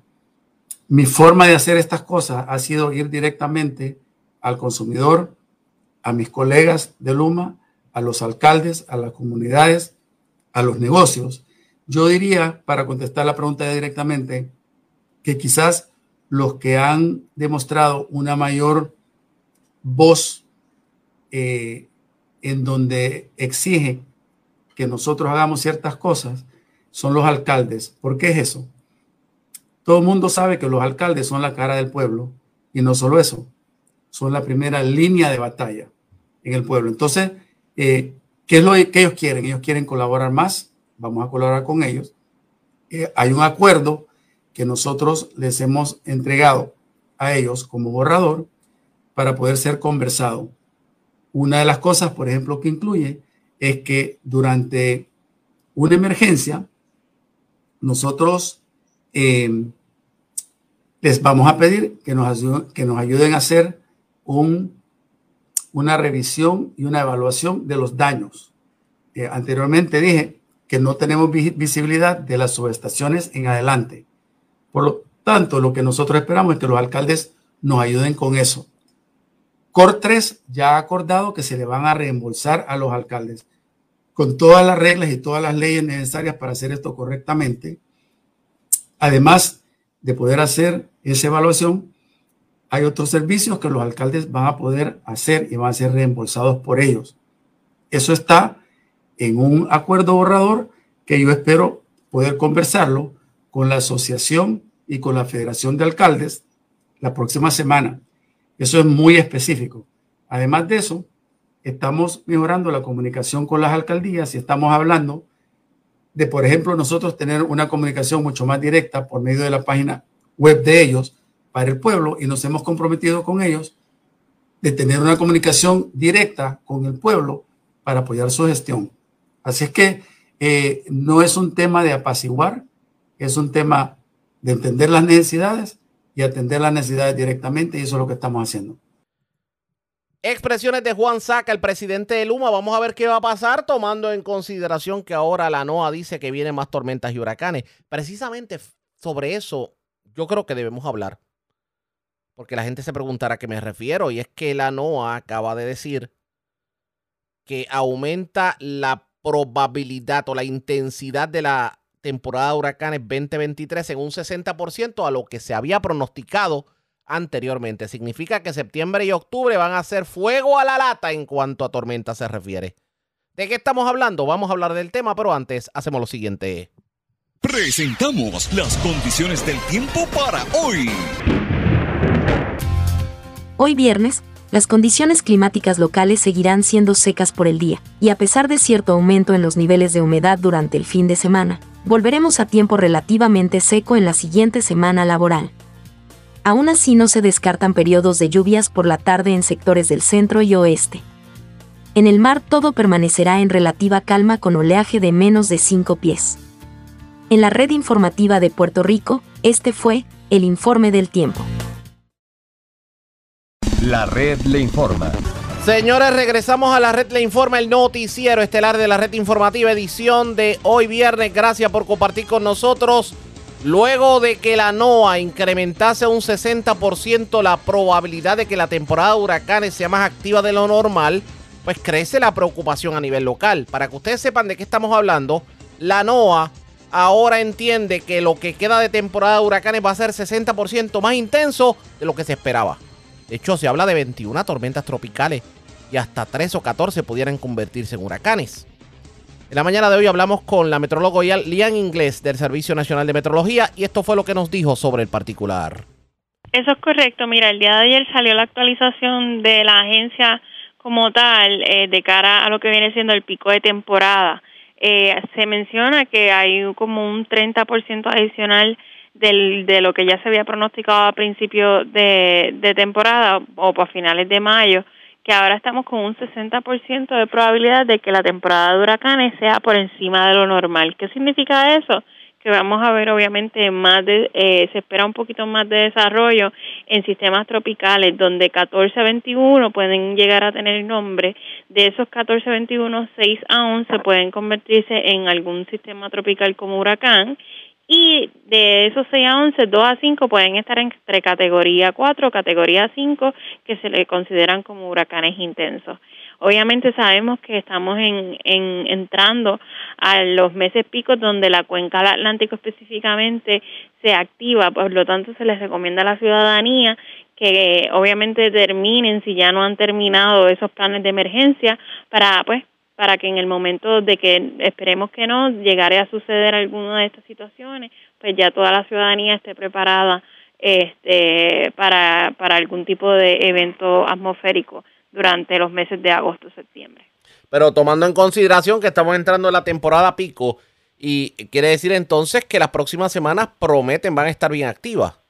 mi forma de hacer estas cosas ha sido ir directamente al consumidor, a mis colegas de Luma, a los alcaldes, a las comunidades, a los negocios. Yo diría, para contestar la pregunta directamente, que quizás los que han demostrado una mayor voz eh, en donde exige que nosotros hagamos ciertas cosas son los alcaldes. ¿Por qué es eso? Todo el mundo sabe que los alcaldes son la cara del pueblo y no solo eso, son la primera línea de batalla en el pueblo. Entonces, eh, ¿qué es lo que ellos quieren? Ellos quieren colaborar más, vamos a colaborar con ellos. Eh, hay un acuerdo que nosotros les hemos entregado a ellos como borrador para poder ser conversado. Una de las cosas, por ejemplo, que incluye es que durante una emergencia, nosotros eh, les vamos a pedir que nos, ayuden, que nos ayuden a hacer un, una revisión y una evaluación de los daños. Eh, anteriormente dije que no tenemos visibilidad de las subestaciones en adelante. Por lo tanto, lo que nosotros esperamos es que los alcaldes nos ayuden con eso. COR 3 ya ha acordado que se le van a reembolsar a los alcaldes con todas las reglas y todas las leyes necesarias para hacer esto correctamente Además de poder hacer esa evaluación, hay otros servicios que los alcaldes van a poder hacer y van a ser reembolsados por ellos. Eso está en un acuerdo borrador que yo espero poder conversarlo con la asociación y con la Federación de Alcaldes la próxima semana. Eso es muy específico. Además de eso, estamos mejorando la comunicación con las alcaldías y estamos hablando de, por ejemplo, nosotros tener una comunicación mucho más directa por medio de la página web de ellos para el pueblo y nos hemos comprometido con ellos de tener una comunicación directa con el pueblo para apoyar su gestión. Así es que eh, no es un tema de apaciguar, es un tema de entender las necesidades y atender las necesidades directamente y eso es lo que estamos haciendo. Expresiones de Juan Saca, el presidente de Luma. Vamos a ver qué va a pasar, tomando en consideración que ahora la NOAA dice que vienen más tormentas y huracanes. Precisamente sobre eso, yo creo que debemos hablar. Porque la gente se preguntará a qué me refiero. Y es que la NOAA acaba de decir que aumenta la probabilidad o la intensidad de la temporada de huracanes 2023 en un 60% a lo que se había pronosticado anteriormente. Significa que septiembre y octubre van a ser fuego a la lata en cuanto a tormenta se refiere. ¿De qué estamos hablando? Vamos a hablar del tema, pero antes hacemos lo siguiente. Presentamos las condiciones del tiempo para hoy. Hoy viernes, las condiciones climáticas locales seguirán siendo secas por el día, y a pesar de cierto aumento en los niveles de humedad durante el fin de semana, volveremos a tiempo relativamente seco en la siguiente semana laboral. Aún así no se descartan periodos de lluvias por la tarde en sectores del centro y oeste. En el mar todo permanecerá en relativa calma con oleaje de menos de 5 pies. En la red informativa de Puerto Rico, este fue el informe del tiempo. La red le informa. Señores, regresamos a la red Le Informa, el noticiero estelar de la red informativa, edición de hoy viernes. Gracias por compartir con nosotros. Luego de que la NOAA incrementase un 60% la probabilidad de que la temporada de huracanes sea más activa de lo normal, pues crece la preocupación a nivel local. Para que ustedes sepan de qué estamos hablando, la NOAA ahora entiende que lo que queda de temporada de huracanes va a ser 60% más intenso de lo que se esperaba. De hecho, se habla de 21 tormentas tropicales y hasta 3 o 14 pudieran convertirse en huracanes. En la mañana de hoy hablamos con la metrólogo Lian Inglés del Servicio Nacional de Metrología y esto fue lo que nos dijo sobre el particular. Eso es correcto. Mira, el día de ayer salió la actualización de la agencia como tal eh, de cara a lo que viene siendo el pico de temporada. Eh, se menciona que hay como un 30% adicional del, de lo que ya se había pronosticado a principio de, de temporada o para finales de mayo que ahora estamos con un 60% de probabilidad de que la temporada de huracanes sea por encima de lo normal. ¿Qué significa eso? Que vamos a ver obviamente más de, eh, se espera un poquito más de desarrollo en sistemas tropicales donde 14 a 21 pueden llegar a tener nombre. De esos 14 a 21, 6 a 11 pueden convertirse en algún sistema tropical como huracán y de esos 6 a 11, 2 a 5 pueden estar entre categoría 4 o categoría 5 que se le consideran como huracanes intensos. Obviamente sabemos que estamos en, en, entrando a los meses picos donde la cuenca del Atlántico específicamente se activa, por lo tanto se les recomienda a la ciudadanía que obviamente terminen si ya no han terminado esos planes de emergencia para pues para que en el momento de que esperemos que no llegare a suceder alguna de estas situaciones, pues ya toda la ciudadanía esté preparada este para, para algún tipo de evento atmosférico durante los meses de agosto septiembre. Pero tomando en consideración que estamos entrando en la temporada pico y quiere decir entonces que las próximas semanas prometen van a estar bien activas.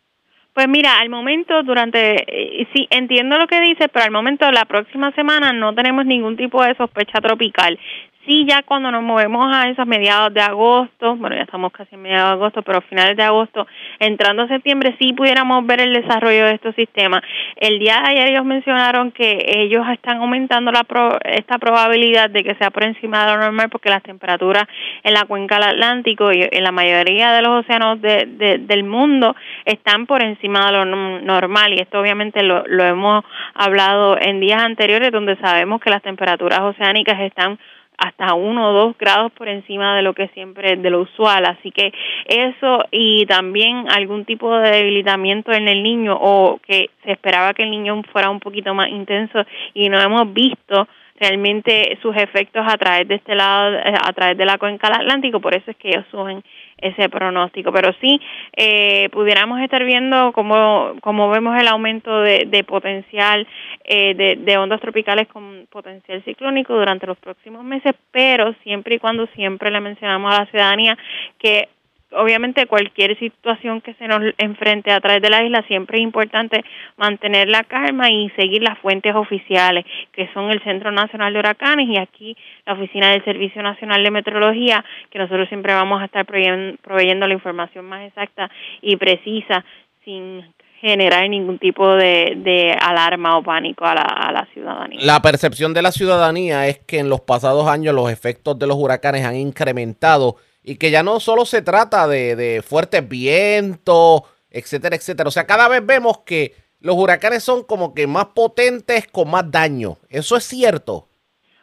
Pues mira, al momento, durante, eh, sí, entiendo lo que dices, pero al momento, la próxima semana no tenemos ningún tipo de sospecha tropical sí ya cuando nos movemos a esos mediados de agosto, bueno ya estamos casi en mediados de agosto, pero finales de agosto, entrando a septiembre, sí pudiéramos ver el desarrollo de estos sistemas. El día de ayer ellos mencionaron que ellos están aumentando la esta probabilidad de que sea por encima de lo normal porque las temperaturas en la cuenca del Atlántico y en la mayoría de los océanos de, del mundo están por encima de lo normal y esto obviamente lo, lo hemos hablado en días anteriores donde sabemos que las temperaturas oceánicas están hasta uno o dos grados por encima de lo que siempre de lo usual. Así que eso y también algún tipo de debilitamiento en el niño o que se esperaba que el niño fuera un poquito más intenso y no hemos visto realmente sus efectos a través de este lado, eh, a través de la cuenca del Atlántico, por eso es que ellos suben ese pronóstico. Pero sí, eh, pudiéramos estar viendo cómo, cómo vemos el aumento de, de potencial eh, de, de ondas tropicales con potencial ciclónico durante los próximos meses, pero siempre y cuando siempre le mencionamos a la ciudadanía que obviamente cualquier situación que se nos enfrente a través de la isla siempre es importante mantener la calma y seguir las fuentes oficiales que son el Centro Nacional de Huracanes y aquí la Oficina del Servicio Nacional de Meteorología que nosotros siempre vamos a estar proveyendo, la información más exacta y precisa sin generar ningún tipo de, de alarma o pánico a la, a la ciudadanía. La percepción de la ciudadanía es que en los pasados años los efectos de los huracanes han incrementado y que ya no solo se trata de, fuertes vientos, etcétera, etcétera. O sea, cada vez vemos que los huracanes son como que más potentes con más daño. ¿Eso es cierto?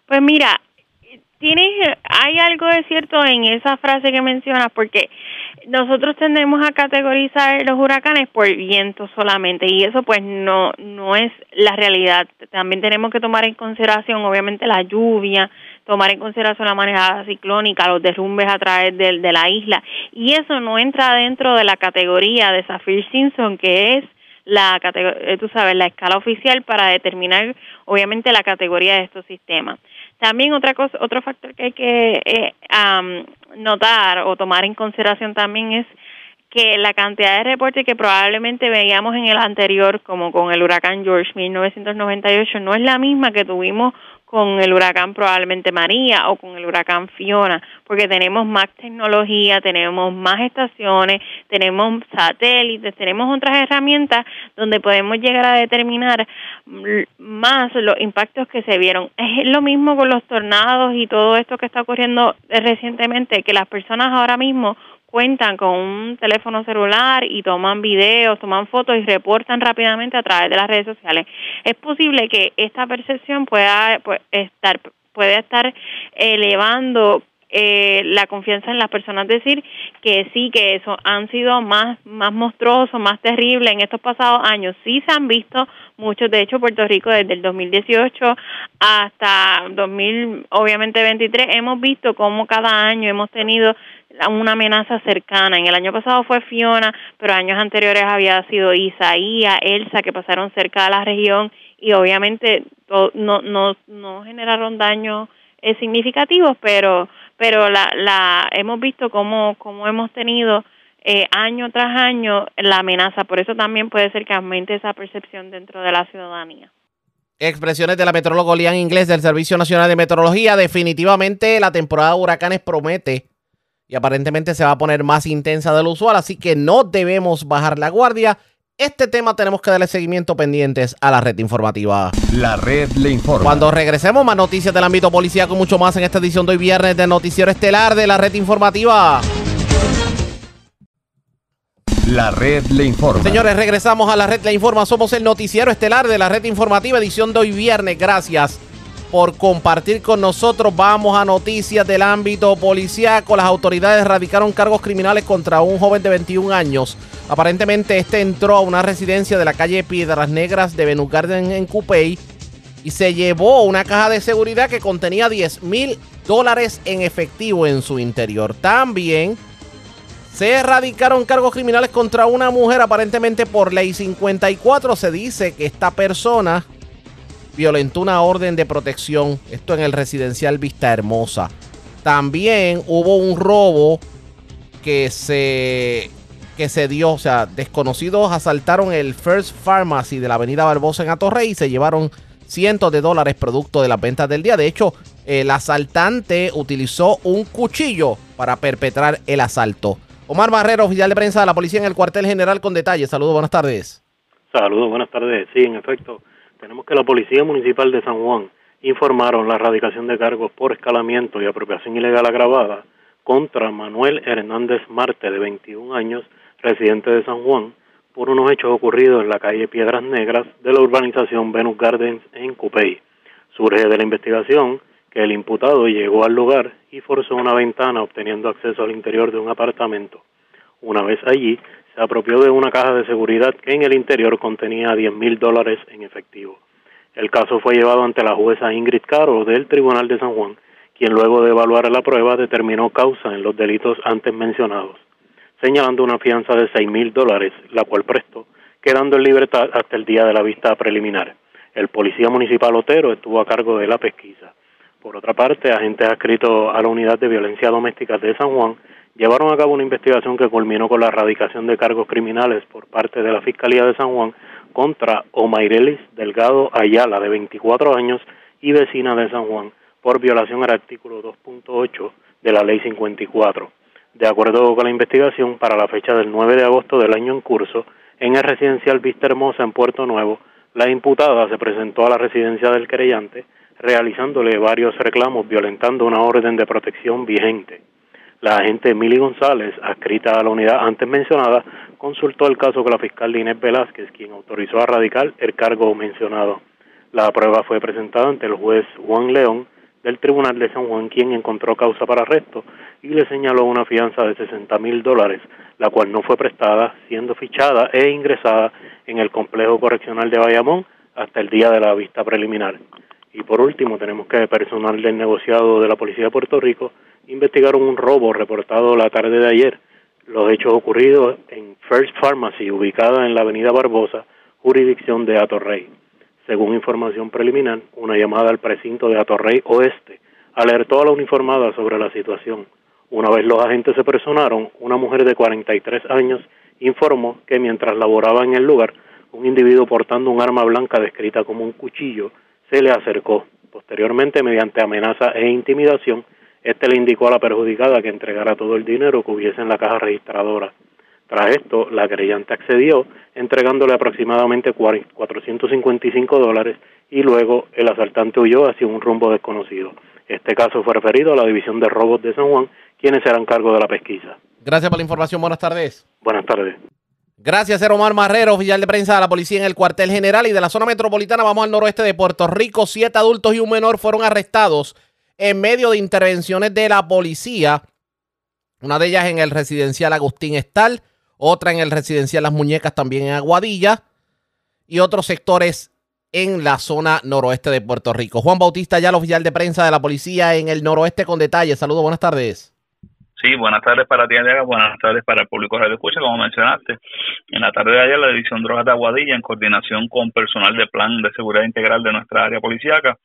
Pues mira, tienes, hay algo de cierto en esa frase que mencionas, porque nosotros tendemos a categorizar los huracanes por viento solamente y eso pues no no es la realidad. También tenemos que tomar en consideración obviamente la lluvia, tomar en consideración la manejada ciclónica, los derrumbes a través de, de la isla y eso no entra dentro de la categoría de Saffir-Simpson que es la categoría, tú sabes, la escala oficial para determinar obviamente la categoría de estos sistemas. También otra cosa, otro factor que hay que eh, notar o tomar en consideración también es que la cantidad de reportes que probablemente veíamos en el anterior, como con el huracán George 1998, no es la misma que tuvimos con el huracán probablemente María o con el huracán Fiona, porque tenemos más tecnología, tenemos más estaciones, tenemos satélites, tenemos otras herramientas donde podemos llegar a determinar más los impactos que se vieron. Es lo mismo con los tornados y todo esto que está ocurriendo recientemente, que las personas ahora mismo cuentan con un teléfono celular y toman videos, toman fotos y reportan rápidamente a través de las redes sociales. Es posible que esta percepción pueda pues, estar puede estar elevando eh, la confianza en las personas decir que sí que eso han sido más más monstruosos más terribles en estos pasados años sí se han visto muchos de hecho Puerto Rico desde el 2018 hasta 2000 obviamente 23 hemos visto cómo cada año hemos tenido una amenaza cercana. En el año pasado fue Fiona, pero años anteriores había sido Isaías, Elsa, que pasaron cerca de la región y obviamente no, no, no generaron daños eh, significativos, pero, pero la, la, hemos visto cómo, cómo hemos tenido eh, año tras año la amenaza. Por eso también puede ser que aumente esa percepción dentro de la ciudadanía. Expresiones de la metróloga Lian Inglés del Servicio Nacional de Meteorología. Definitivamente la temporada de huracanes promete y aparentemente se va a poner más intensa de lo usual, así que no debemos bajar la guardia. Este tema tenemos que darle seguimiento pendientes a la red informativa. La red le informa. Cuando regresemos, más noticias del ámbito con mucho más en esta edición de hoy viernes de Noticiero Estelar de la red informativa. La red le informa. Señores, regresamos a la red le informa. Somos el noticiero estelar de la red informativa, edición de hoy viernes. Gracias por compartir con nosotros. Vamos a noticias del ámbito policiaco. Las autoridades radicaron cargos criminales contra un joven de 21 años. Aparentemente este entró a una residencia de la calle Piedras Negras de Venus Garden en Cupey y se llevó una caja de seguridad que contenía 10 mil dólares en efectivo en su interior. También se erradicaron cargos criminales contra una mujer aparentemente por ley 54. Se dice que esta persona violentó una orden de protección, esto en el residencial Vista Hermosa. También hubo un robo que se, que se dio, o sea, desconocidos asaltaron el First Pharmacy de la avenida Barbosa en Atorrey y se llevaron cientos de dólares producto de las ventas del día. De hecho, el asaltante utilizó un cuchillo para perpetrar el asalto. Omar Barrero, oficial de prensa de la policía en el cuartel general con detalles. Saludos, buenas tardes. Saludos, buenas tardes. Sí, en efecto, tenemos que la Policía Municipal de San Juan informaron la erradicación de cargos por escalamiento y apropiación ilegal agravada contra Manuel Hernández Marte, de 21 años, residente de San Juan, por unos hechos ocurridos en la calle Piedras Negras de la urbanización Venus Gardens en Cupey. Surge de la investigación que el imputado llegó al lugar y forzó una ventana obteniendo acceso al interior de un apartamento. Una vez allí, se apropió de una caja de seguridad que en el interior contenía 10 mil dólares en efectivo. El caso fue llevado ante la jueza Ingrid Caro del Tribunal de San Juan, quien luego de evaluar la prueba determinó causa en los delitos antes mencionados, señalando una fianza de 6 mil dólares, la cual prestó, quedando en libertad hasta el día de la vista preliminar. El policía municipal Otero estuvo a cargo de la pesquisa. Por otra parte, agentes adscritos a la unidad de violencia doméstica de San Juan llevaron a cabo una investigación que culminó con la erradicación de cargos criminales por parte de la Fiscalía de San Juan contra Omairelis Delgado Ayala, de 24 años y vecina de San Juan, por violación al artículo 2.8 de la Ley 54. De acuerdo con la investigación, para la fecha del 9 de agosto del año en curso, En el residencial Vista Hermosa en Puerto Nuevo, la imputada se presentó a la residencia del querellante realizándole varios reclamos violentando una orden de protección vigente. La agente Emily González, adscrita a la unidad antes mencionada, consultó el caso con la fiscal Inés Velázquez, quien autorizó a radicar el cargo mencionado. La prueba fue presentada ante el juez Juan León del Tribunal de San Juan, quien encontró causa para arresto y le señaló una fianza de 60 mil dólares, la cual no fue prestada, siendo fichada e ingresada en el complejo correccional de Bayamón hasta el día de la vista preliminar. Y por último, tenemos que personal del negociado de la Policía de Puerto Rico investigaron un robo reportado la tarde de ayer. Los hechos ocurridos en First Pharmacy, ubicada en la avenida Barbosa, jurisdicción de Atorrey. Según información preliminar, una llamada al precinto de Atorrey Oeste alertó a la uniformada sobre la situación. Una vez los agentes se personaron, una mujer de 43 años informó que mientras laboraba en el lugar, un individuo portando un arma blanca descrita como un cuchillo se le acercó. Posteriormente, mediante amenaza e intimidación, este le indicó a la perjudicada que entregara todo el dinero que hubiese en la caja registradora. Tras esto, la creyente accedió, entregándole aproximadamente 455 dólares y luego el asaltante huyó hacia un rumbo desconocido. Este caso fue referido a la División de Robos de San Juan, quienes serán cargo de la pesquisa. Gracias por la información. Buenas tardes. Buenas tardes. Gracias, Ser Omar Marrero, oficial de prensa de la policía en el cuartel general y de la zona metropolitana. Vamos al noroeste de Puerto Rico. Siete adultos y un menor fueron arrestados en medio de intervenciones de la policía. Una de ellas en el residencial Agustín Estal, otra en el residencial Las Muñecas, también en Aguadilla, y otros sectores en la zona noroeste de Puerto Rico. Juan Bautista, ya el oficial de prensa de la policía en el noroeste con detalles. Saludos, buenas tardes. Sí, buenas tardes para ti, Aliaga, buenas tardes para el público Radio Escucha, como mencionaste. En la tarde de ayer, la División Drogas de Aguadilla, en coordinación con personal de Plan de Seguridad Integral de nuestra área policíaca,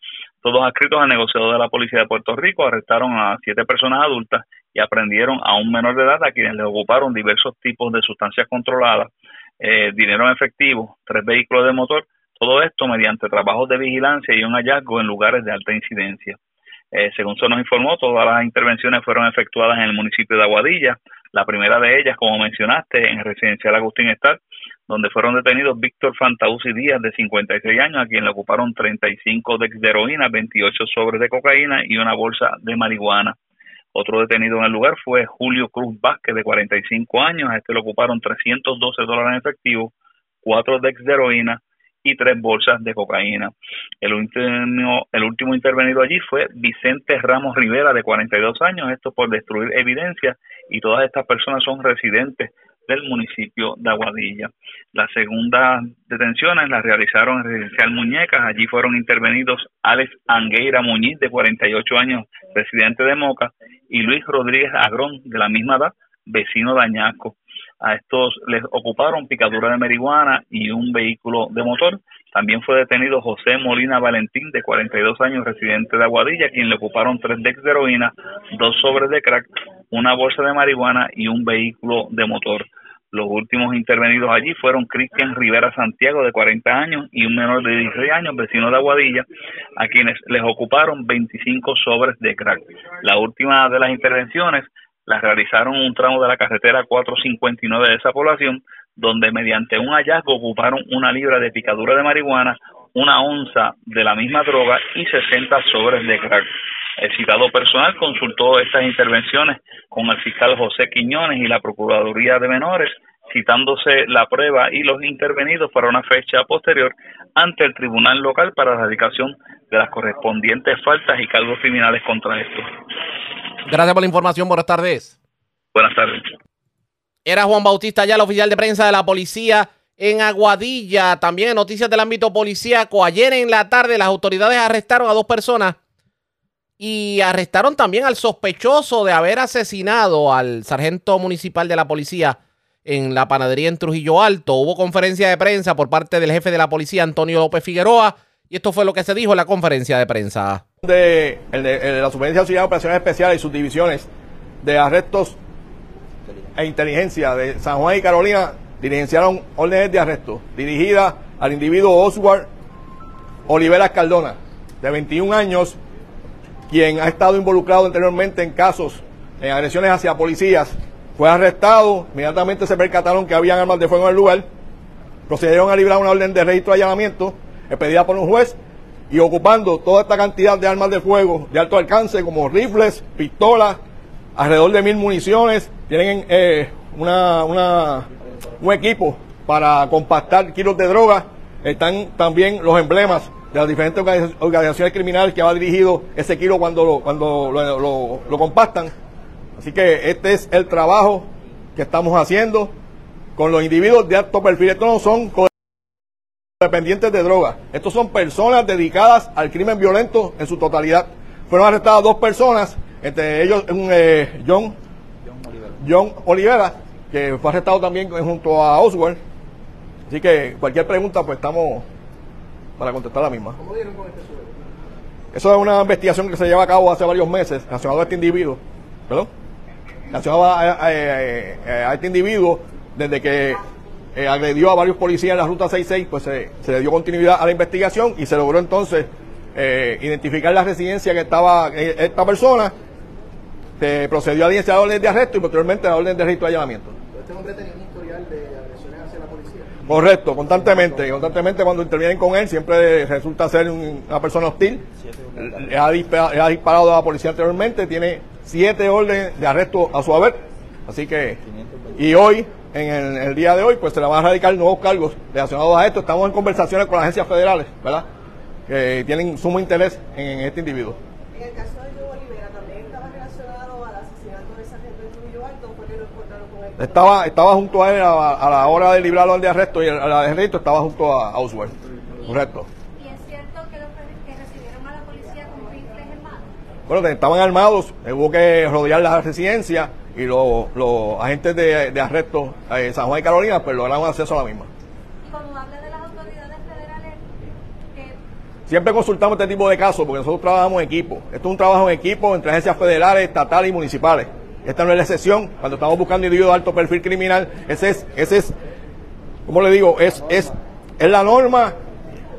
todos adscritos al negociado de la Policía de Puerto Rico, arrestaron a siete personas adultas y aprendieron a un menor de edad a quienes les ocuparon diversos tipos de sustancias controladas, eh, dinero en efectivo, tres vehículos de motor, todo esto mediante trabajos de vigilancia y un hallazgo en lugares de alta incidencia. Eh, según se nos informó, todas las intervenciones fueron efectuadas en el municipio de Aguadilla. La primera de ellas, como mencionaste, en residencial Agustín Estar, donde fueron detenidos Víctor Fantausi Díaz, de 56 años, a quien le ocuparon 35 de heroína, 28 sobres de cocaína y una bolsa de marihuana. Otro detenido en el lugar fue Julio Cruz Vázquez, de 45 años. A este le ocuparon 312 dólares en efectivo, 4 de heroína, y tres bolsas de cocaína. El último, el último intervenido allí fue Vicente Ramos Rivera, de 42 años, esto por destruir evidencia, y todas estas personas son residentes del municipio de Aguadilla. Las segundas detenciones las realizaron en Residencial Muñecas. Allí fueron intervenidos Alex Angueira Muñiz, de 48 años, residente de Moca, y Luis Rodríguez Agrón, de la misma edad, vecino de Añasco. A estos les ocuparon picadura de marihuana y un vehículo de motor. También fue detenido José Molina Valentín, de 42 años, residente de Aguadilla, quien le ocuparon tres decks de heroína, dos sobres de crack, una bolsa de marihuana y un vehículo de motor. Los últimos intervenidos allí fueron Cristian Rivera Santiago, de 40 años, y un menor de 16 años, vecino de Aguadilla, a quienes les ocuparon 25 sobres de crack. La última de las intervenciones las realizaron un tramo de la carretera 459 de esa población, donde mediante un hallazgo ocuparon una libra de picadura de marihuana, una onza de la misma droga y 60 sobres de crack. El citado personal consultó estas intervenciones con el fiscal José Quiñones y la Procuraduría de Menores, citándose la prueba y los intervenidos para una fecha posterior ante el tribunal local para la erradicación de las correspondientes faltas y cargos criminales contra estos. Gracias por la información. Buenas tardes. Buenas tardes. Era Juan Bautista, ya el oficial de prensa de la policía en Aguadilla. También noticias del ámbito policíaco. Ayer en la tarde las autoridades arrestaron a dos personas y arrestaron también al sospechoso de haber asesinado al sargento municipal de la policía en la panadería en Trujillo Alto. Hubo conferencia de prensa por parte del jefe de la policía, Antonio López Figueroa, y esto fue lo que se dijo en la conferencia de prensa. De, la Superintendencia Auxiliar de Operaciones Especiales y sus divisiones de arrestos e inteligencia de San Juan y Carolina diligenciaron órdenes de arresto dirigidas al individuo Oswald Olivera Cardona, de 21 años, quien ha estado involucrado anteriormente en casos, en agresiones hacia policías. Fue arrestado, inmediatamente se percataron que habían armas de fuego en el lugar procedieron a librar una orden de registro de allanamiento expedida por un juez y ocupando toda esta cantidad de armas de fuego de alto alcance como rifles, pistolas, alrededor de mil municiones, tienen eh, una, un equipo para compactar kilos de droga, están también los emblemas de las diferentes organizaciones criminales que va dirigido ese kilo cuando lo, cuando lo compactan. Así que este es el trabajo que estamos haciendo con los individuos de alto perfil. Estos no son dependientes de droga. Estos son personas dedicadas al crimen violento en su totalidad. Fueron arrestadas dos personas, entre ellos un, eh, John, John Olivera, que fue arrestado también junto a Oswald. Así que cualquier pregunta, pues estamos para contestar la misma. ¿Cómo dieron con este? Eso es una investigación que se lleva a cabo hace varios meses, relacionado a este individuo. ¿Perdón? Relacionado a, a, a este individuo desde que eh, agredió a varios policías en la ruta 66, pues se, le dio continuidad a la investigación y se logró entonces eh, identificar la residencia que estaba eh, esta persona, se procedió a audiencia de orden de arresto y posteriormente a orden de registro de allanamiento. ¿Este hombre tenía un historial de agresiones hacia la policía? Correcto, constantemente, constantemente cuando intervienen con él siempre resulta ser una persona hostil, le ha, disparado, a la policía anteriormente, tiene siete órdenes de arresto a su haber, así que, y hoy en el, día de hoy, pues se le van a radicar nuevos cargos relacionados a esto. Estamos en conversaciones con las agencias federales, ¿verdad? Que tienen sumo interés en, este individuo. En el caso de Joe Olivera, ¿también estaba relacionado al asesinato de sargento Trujillo Alto fue que lo encontraron con él? Estaba, estaba junto a él a, la hora de librarlo de arresto y a la de arresto estaba junto a, Oswald. Correcto. ¿Y es cierto que los que recibieron a la policía con rifles armados? Bueno, estaban armados, hubo que rodear la residencia y los, agentes de, de arresto de San Juan y Carolina pues lograron acceso a la misma. Y cuando habla de las autoridades federales, Siempre consultamos este tipo de casos porque nosotros trabajamos en equipo. Esto es un trabajo en equipo entre agencias federales, estatales y municipales. Esta no es la excepción. Cuando estamos buscando individuos de alto perfil criminal, ese es, ese es, como le digo, es, es, es la norma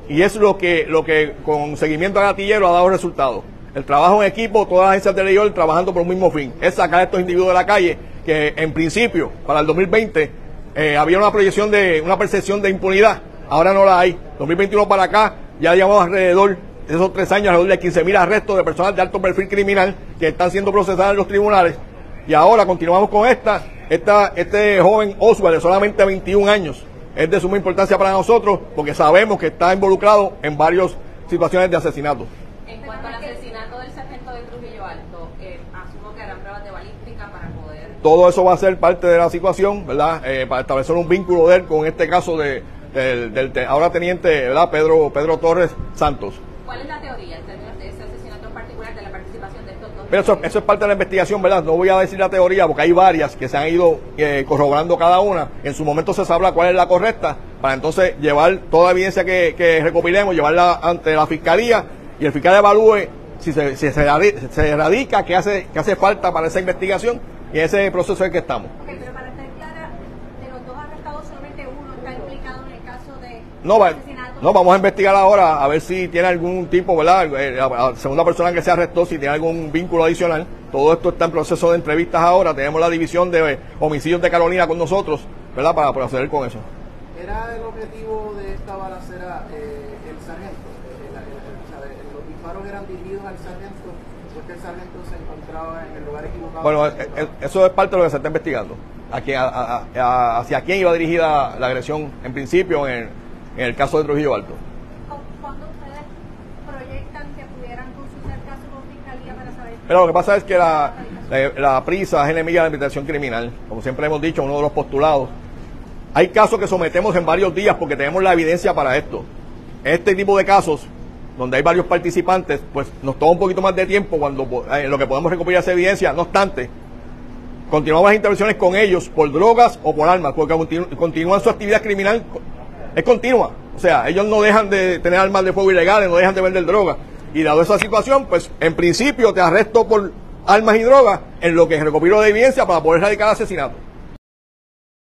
y es lo que, lo que con seguimiento a gatillero ha dado resultados el trabajo en equipo, todas las agencias de ley trabajando por un mismo fin, es sacar a estos individuos de la calle que en principio, para el 2020, eh, había una proyección de, una percepción de impunidad, ahora no la hay. 2021 para acá, ya llevamos alrededor de esos tres años, alrededor de 15.000 arrestos de personas de alto perfil criminal que están siendo procesadas en los tribunales. Y ahora continuamos con esta, esta este joven Oswald de solamente 21 años, es de suma importancia para nosotros porque sabemos que está involucrado en varias situaciones de asesinato. En cuanto al asesinato del sargento de Trujillo Alto, eh, asumo que harán pruebas de balística para poder... Todo eso va a ser parte de la situación, ¿verdad? Eh, para establecer un vínculo de él con este caso de, del, del, ahora teniente, ¿verdad? Pedro, Pedro Torres Santos. ¿Cuál es la teoría de ese asesinato en particular, de la participación de estos dos? Pero eso, eso, es parte de la investigación, ¿verdad? No voy a decir la teoría porque hay varias que se han ido eh, corroborando cada una. En su momento se sabrá cuál es la correcta para entonces llevar toda la evidencia que, que recopilemos, llevarla ante la fiscalía y el fiscal evalúe si se, si se, se erradica, qué hace, qué hace falta para esa investigación y ese proceso en el que estamos. Okay, pero para estar clara, de los dos arrestados solamente uno está implicado en el caso de no, va, no, vamos a investigar ahora a ver si tiene algún tipo, ¿verdad? Eh, la segunda persona que se arrestó, si tiene algún vínculo adicional. Todo esto está en proceso de entrevistas ahora. Tenemos la división de homicidios de Carolina con nosotros, ¿verdad? Para proceder con eso. ¿Era el objetivo de esta balacera eh, el sargento? eran dirigidos al sargento porque el sargento se encontraba en el lugar equivocado. Bueno, eh, eh, eso es parte de lo que se está investigando. ¿Hacia quién iba dirigida la agresión en principio en el, caso de Trujillo Alto? ¿Cuándo ustedes proyectan que pudieran consultar caso con fiscalía para saber? Pero lo que pasa es que la, la prisa es enemiga de la investigación criminal. Como siempre hemos dicho, uno de los postulados. Hay casos que sometemos en varios días porque tenemos la evidencia para esto. Este tipo de casos donde hay varios participantes, pues nos toma un poquito más de tiempo cuando eh, lo que podemos recopilar esa evidencia. No obstante, continuamos las intervenciones con ellos por drogas o por armas, porque continúan su actividad criminal, es continua. O sea, ellos no dejan de tener armas de fuego ilegales, no dejan de vender drogas. Y dado esa situación, pues en principio te arresto por armas y drogas en lo que recopilo de evidencia para poder erradicar asesinato.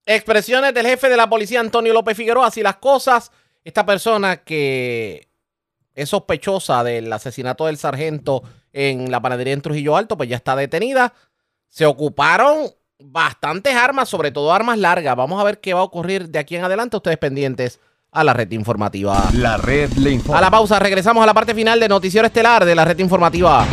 Expresiones del jefe de la policía Antonio López Figueroa, así las cosas. Esta persona que es sospechosa del asesinato del sargento en la panadería en Trujillo Alto, pues ya está detenida. Se ocuparon bastantes armas, sobre todo armas largas. Vamos a ver qué va a ocurrir de aquí en adelante. Ustedes pendientes a la red informativa. La red le informa. A la pausa, regresamos a la parte final de Noticiero Estelar de la red informativa.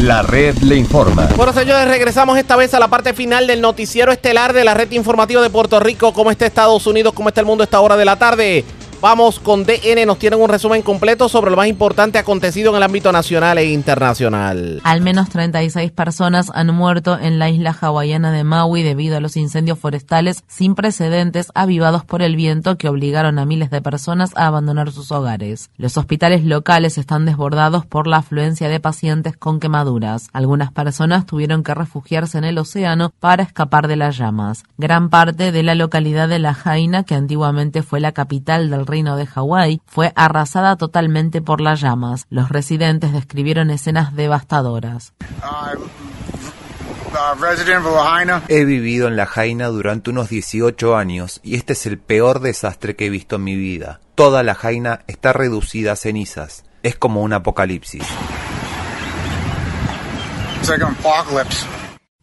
La red le informa. Bueno, señores, regresamos esta vez a la parte final del noticiero estelar de la red informativa de Puerto Rico. ¿Cómo está Estados Unidos? ¿Cómo está el mundo a esta hora de la tarde? Vamos con DN, nos tienen un resumen completo sobre lo más importante acontecido en el ámbito nacional e internacional. Al menos 36 personas han muerto en la isla hawaiana de Maui debido a los incendios forestales sin precedentes avivados por el viento que obligaron a miles de personas a abandonar sus hogares. Los hospitales locales están desbordados por la afluencia de pacientes con quemaduras. Algunas personas tuvieron que refugiarse en el océano para escapar de las llamas. Gran parte de la localidad de La Jaina, que antiguamente fue la capital del reino de Hawái, fue arrasada totalmente por las llamas. Los residentes describieron escenas devastadoras. He vivido en La Jaina durante unos 18 años y este es el peor desastre que he visto en mi vida. Toda La Jaina está reducida a cenizas. Es como un apocalipsis.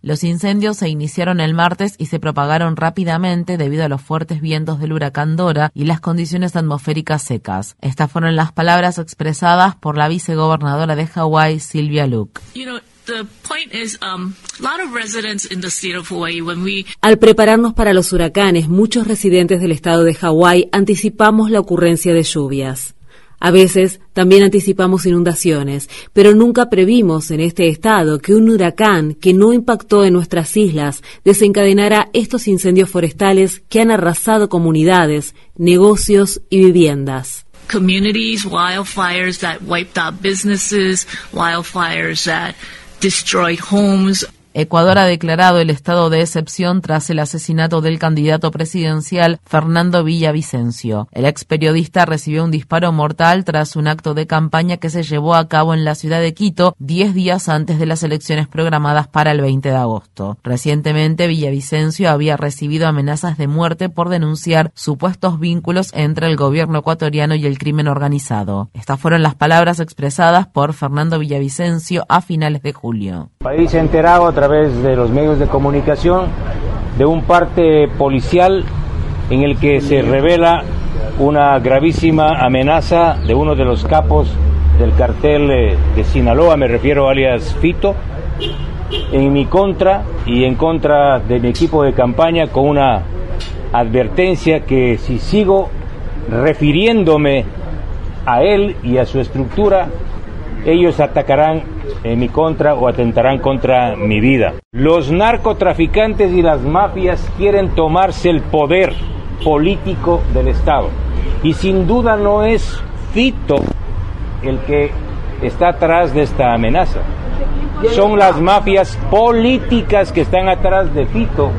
Los incendios se iniciaron el martes y se propagaron rápidamente debido a los fuertes vientos del huracán Dora y las condiciones atmosféricas secas. Estas fueron las palabras expresadas por la vicegobernadora de Hawái, Silvia Luke. Al prepararnos para los huracanes, muchos residentes del estado de Hawái anticipamos la ocurrencia de lluvias. A veces también anticipamos inundaciones, pero nunca previmos en este estado que un huracán que no impactó en nuestras islas desencadenara estos incendios forestales que han arrasado comunidades, negocios y viviendas. Communities, wildfires that wiped out businesses, wildfires that destroyed homes. Ecuador ha declarado el estado de excepción tras el asesinato del candidato presidencial Fernando Villavicencio. El ex periodista recibió un disparo mortal tras un acto de campaña que se llevó a cabo en la ciudad de Quito diez días antes de las elecciones programadas para el 20 de agosto. Recientemente, Villavicencio había recibido amenazas de muerte por denunciar supuestos vínculos entre el gobierno ecuatoriano y el crimen organizado. Estas fueron las palabras expresadas por Fernando Villavicencio a finales de julio. País enterado través de los medios de comunicación de un parte policial en el que se revela una gravísima amenaza de uno de los capos del cartel de Sinaloa, me refiero alias Fito, en mi contra y en contra de mi equipo de campaña con una advertencia que si sigo refiriéndome a él y a su estructura, ellos atacarán en mi contra o atentarán contra mi vida. Los narcotraficantes y las mafias quieren tomarse el poder político del Estado. Y sin duda no es Fito el que está atrás de esta amenaza. Son las mafias políticas que están atrás de Fito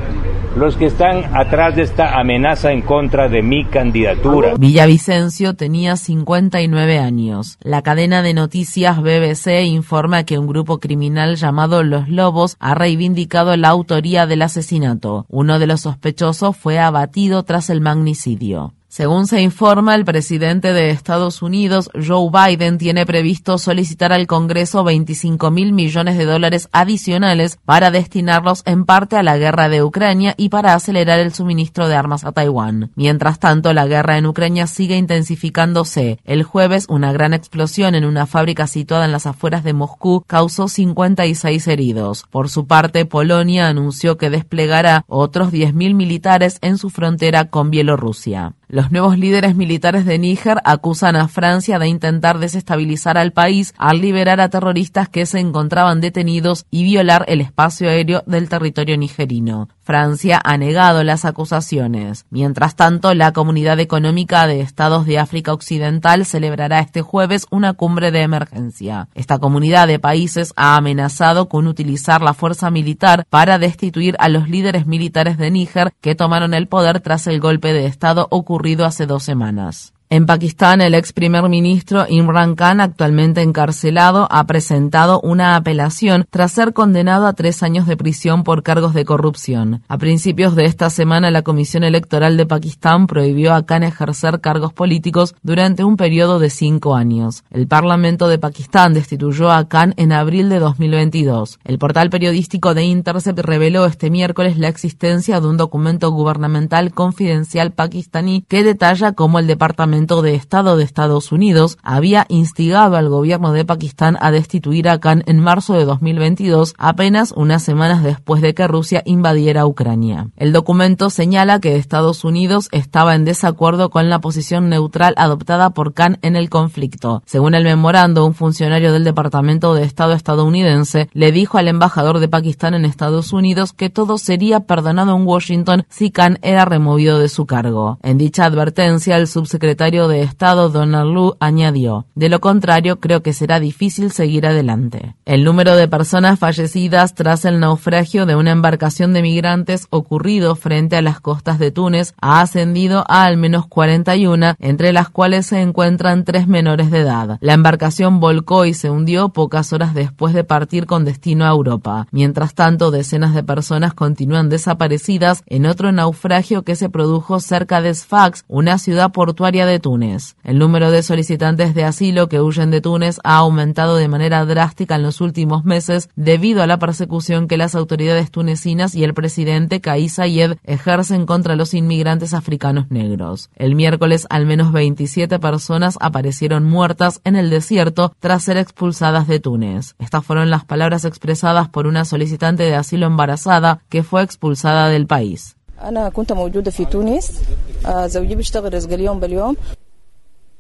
los que están atrás de esta amenaza en contra de mi candidatura. Villavicencio tenía 59 años. La cadena de noticias BBC informa que un grupo criminal llamado Los Lobos ha reivindicado la autoría del asesinato. Uno de los sospechosos fue abatido tras el magnicidio. Según se informa, el presidente de Estados Unidos, Joe Biden, tiene previsto solicitar al Congreso 25 mil millones de dólares adicionales para destinarlos en parte a la guerra de Ucrania y para acelerar el suministro de armas a Taiwán. Mientras tanto, la guerra en Ucrania sigue intensificándose. El jueves, una gran explosión en una fábrica situada en las afueras de Moscú causó 56 heridos. Por su parte, Polonia anunció que desplegará otros 10.000 militares en su frontera con Bielorrusia. Los nuevos líderes militares de Níger acusan a Francia de intentar desestabilizar al país al liberar a terroristas que se encontraban detenidos y violar el espacio aéreo del territorio nigerino. Francia ha negado las acusaciones. Mientras tanto, la Comunidad Económica de Estados de África Occidental celebrará este jueves una cumbre de emergencia. Esta comunidad de países ha amenazado con utilizar la fuerza militar para destituir a los líderes militares de Níger que tomaron el poder tras el golpe de Estado ocurrido hace dos semanas. En Pakistán, el ex primer ministro Imran Khan, actualmente encarcelado, ha presentado una apelación tras ser condenado a tres años de prisión por cargos de corrupción. A principios de esta semana, la Comisión Electoral de Pakistán prohibió a Khan ejercer cargos políticos durante un periodo de cinco años. El Parlamento de Pakistán destituyó a Khan en abril de 2022. El portal periodístico de Intercept reveló este miércoles la existencia de un documento gubernamental confidencial pakistaní que detalla cómo el Departamento de Estado de Estados Unidos había instigado al gobierno de Pakistán a destituir a Khan en marzo de 2022, apenas unas semanas después de que Rusia invadiera Ucrania. El documento señala que Estados Unidos estaba en desacuerdo con la posición neutral adoptada por Khan en el conflicto. Según el memorando, un funcionario del Departamento de Estado estadounidense le dijo al embajador de Pakistán en Estados Unidos que todo sería perdonado en Washington si Khan era removido de su cargo. En dicha advertencia, el subsecretario de Estado Donald Lu añadió, de lo contrario creo que será difícil seguir adelante. El número de personas fallecidas tras el naufragio de una embarcación de migrantes ocurrido frente a las costas de Túnez ha ascendido a al menos 41, entre las cuales se encuentran tres menores de edad. La embarcación volcó y se hundió pocas horas después de partir con destino a Europa. Mientras tanto, decenas de personas continúan desaparecidas en otro naufragio que se produjo cerca de Sfax, una ciudad portuaria de Túnez. El número de solicitantes de asilo que huyen de Túnez ha aumentado de manera drástica en los últimos meses debido a la persecución que las autoridades tunecinas y el presidente Kais Saied ejercen contra los inmigrantes africanos negros. El miércoles al menos 27 personas aparecieron muertas en el desierto tras ser expulsadas de Túnez. Estas fueron las palabras expresadas por una solicitante de asilo embarazada que fue expulsada del país.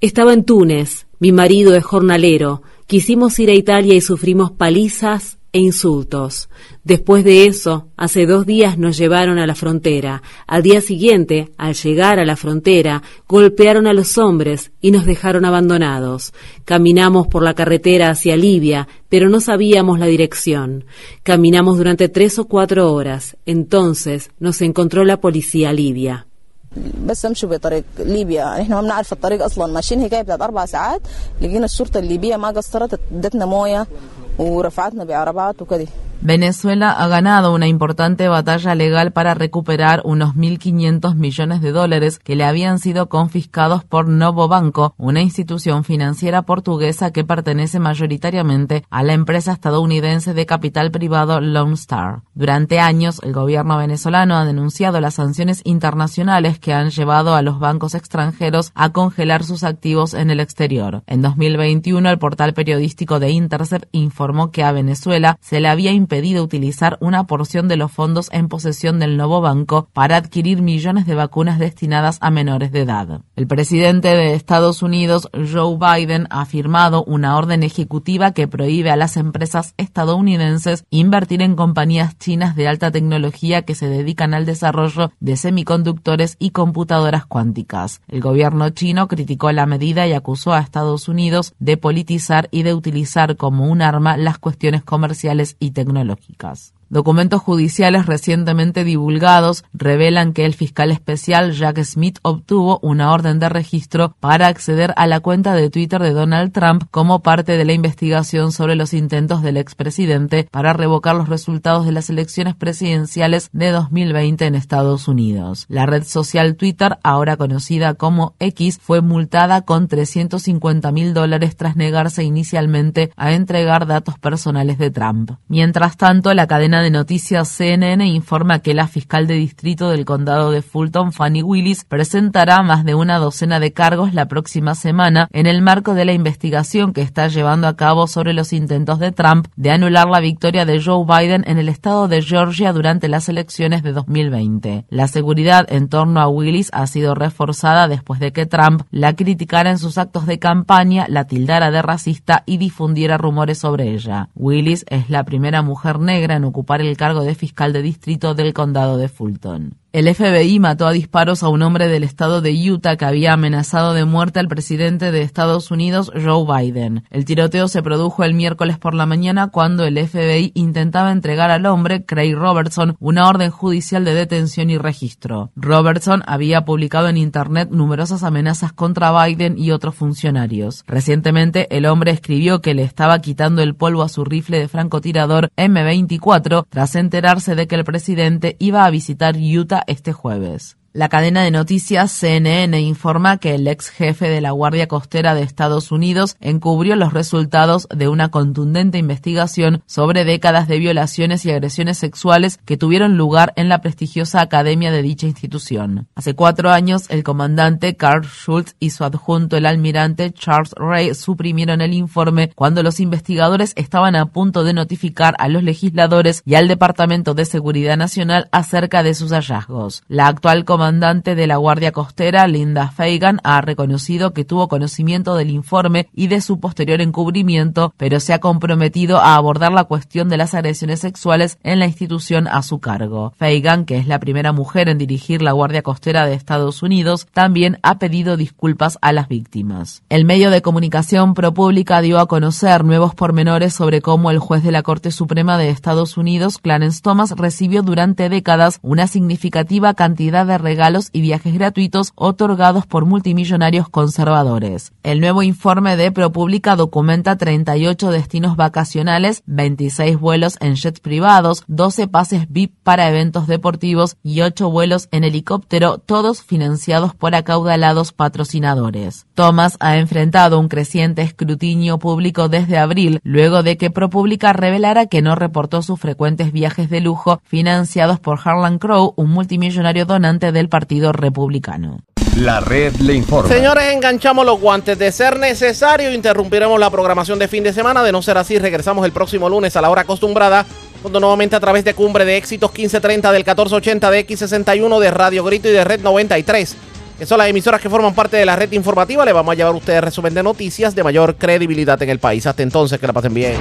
Estaba en Túnez. Mi marido es jornalero. Quisimos ir a Italia y sufrimos palizas, e insultos. Después de eso, hace dos días nos llevaron a la frontera. Al día siguiente, al llegar a la frontera, golpearon a los hombres y nos dejaron abandonados. Caminamos por la carretera hacia Libia, pero no sabíamos la dirección. Caminamos durante tres o cuatro horas. Entonces nos encontró la policía libia. بس امشي بطريق ليبيا احنا ما بنعرف الطريق اصلا ماشيين هيك بتاعت اربع ساعات لقينا الشرطه الليبيه ما قصرت ادتنا مويه ورفعتنا بعربات وكده Venezuela ha ganado una importante batalla legal para recuperar unos 1.500 millones de dólares que le habían sido confiscados por Novo Banco, una institución financiera portuguesa que pertenece mayoritariamente a la empresa estadounidense de capital privado Lone Star. Durante años, el gobierno venezolano ha denunciado las sanciones internacionales que han llevado a los bancos extranjeros a congelar sus activos en el exterior. En 2021, el portal periodístico de Intercept informó que a Venezuela se le había impedido utilizar una porción de los fondos en posesión del nuevo banco para adquirir millones de vacunas destinadas a menores de edad. El presidente de Estados Unidos, Joe Biden, ha firmado una orden ejecutiva que prohíbe a las empresas estadounidenses invertir en compañías chinas de alta tecnología que se dedican al desarrollo de semiconductores y computadoras cuánticas. El gobierno chino criticó la medida y acusó a Estados Unidos de politizar y de utilizar como un arma las cuestiones comerciales y tecnológicas. Documentos judiciales recientemente divulgados revelan que el fiscal especial Jack Smith obtuvo una orden de registro para acceder a la cuenta de Twitter de Donald Trump como parte de la investigación sobre los intentos del expresidente para revocar los resultados de las elecciones presidenciales de 2020 en Estados Unidos. La red social Twitter, ahora conocida como X, fue multada con 350 mil dólares tras negarse inicialmente a entregar datos personales de Trump. Mientras tanto, la cadena de noticias CNN informa que la fiscal de distrito del condado de Fulton, Fanny Willis, presentará más de una docena de cargos la próxima semana en el marco de la investigación que está llevando a cabo sobre los intentos de Trump de anular la victoria de Joe Biden en el estado de Georgia durante las elecciones de 2020. La seguridad en torno a Willis ha sido reforzada después de que Trump la criticara en sus actos de campaña, la tildara de racista y difundiera rumores sobre ella. Willis es la primera mujer negra en ocupar el cargo de fiscal de distrito del condado de Fulton. El FBI mató a disparos a un hombre del estado de Utah que había amenazado de muerte al presidente de Estados Unidos, Joe Biden. El tiroteo se produjo el miércoles por la mañana cuando el FBI intentaba entregar al hombre, Craig Robertson, una orden judicial de detención y registro. Robertson había publicado en Internet numerosas amenazas contra Biden y otros funcionarios. Recientemente, el hombre escribió que le estaba quitando el polvo a su rifle de francotirador M24 tras enterarse de que el presidente iba a visitar Utah este jueves. La cadena de noticias CNN informa que el ex jefe de la Guardia Costera de Estados Unidos encubrió los resultados de una contundente investigación sobre décadas de violaciones y agresiones sexuales que tuvieron lugar en la prestigiosa academia de dicha institución. Hace cuatro años, el comandante Carl Schultz y su adjunto, el almirante Charles Ray, suprimieron el informe cuando los investigadores estaban a punto de notificar a los legisladores y al Departamento de Seguridad Nacional acerca de sus hallazgos. La actual comandante de la Guardia Costera, Linda Fagan, ha reconocido que tuvo conocimiento del informe y de su posterior encubrimiento, pero se ha comprometido a abordar la cuestión de las agresiones sexuales en la institución a su cargo. Fagan, que es la primera mujer en dirigir la Guardia Costera de Estados Unidos, también ha pedido disculpas a las víctimas. El medio de comunicación ProPublica dio a conocer nuevos pormenores sobre cómo el juez de la Corte Suprema de Estados Unidos, Clarence Thomas, recibió durante décadas una significativa cantidad de regalos y viajes gratuitos otorgados por multimillonarios conservadores. El nuevo informe de ProPublica documenta 38 destinos vacacionales, 26 vuelos en jets privados, 12 pases VIP para eventos deportivos y 8 vuelos en helicóptero, todos financiados por acaudalados patrocinadores. Thomas ha enfrentado un creciente escrutinio público desde abril, luego de que ProPublica revelara que no reportó sus frecuentes viajes de lujo financiados por Harlan Crow, un multimillonario donante del Partido Republicano. La red le informa. Señores, enganchamos los guantes. De ser necesario, interrumpiremos la programación de fin de semana. De no ser así, regresamos el próximo lunes a la hora acostumbrada. Cuando nuevamente a través de Cumbre de Éxitos 1530 del 1480 de X61 de Radio Grito y de Red 93. Que son las emisoras que forman parte de la red informativa. Le vamos a llevar a ustedes resumen de noticias de mayor credibilidad en el país. Hasta entonces, que la pasen bien.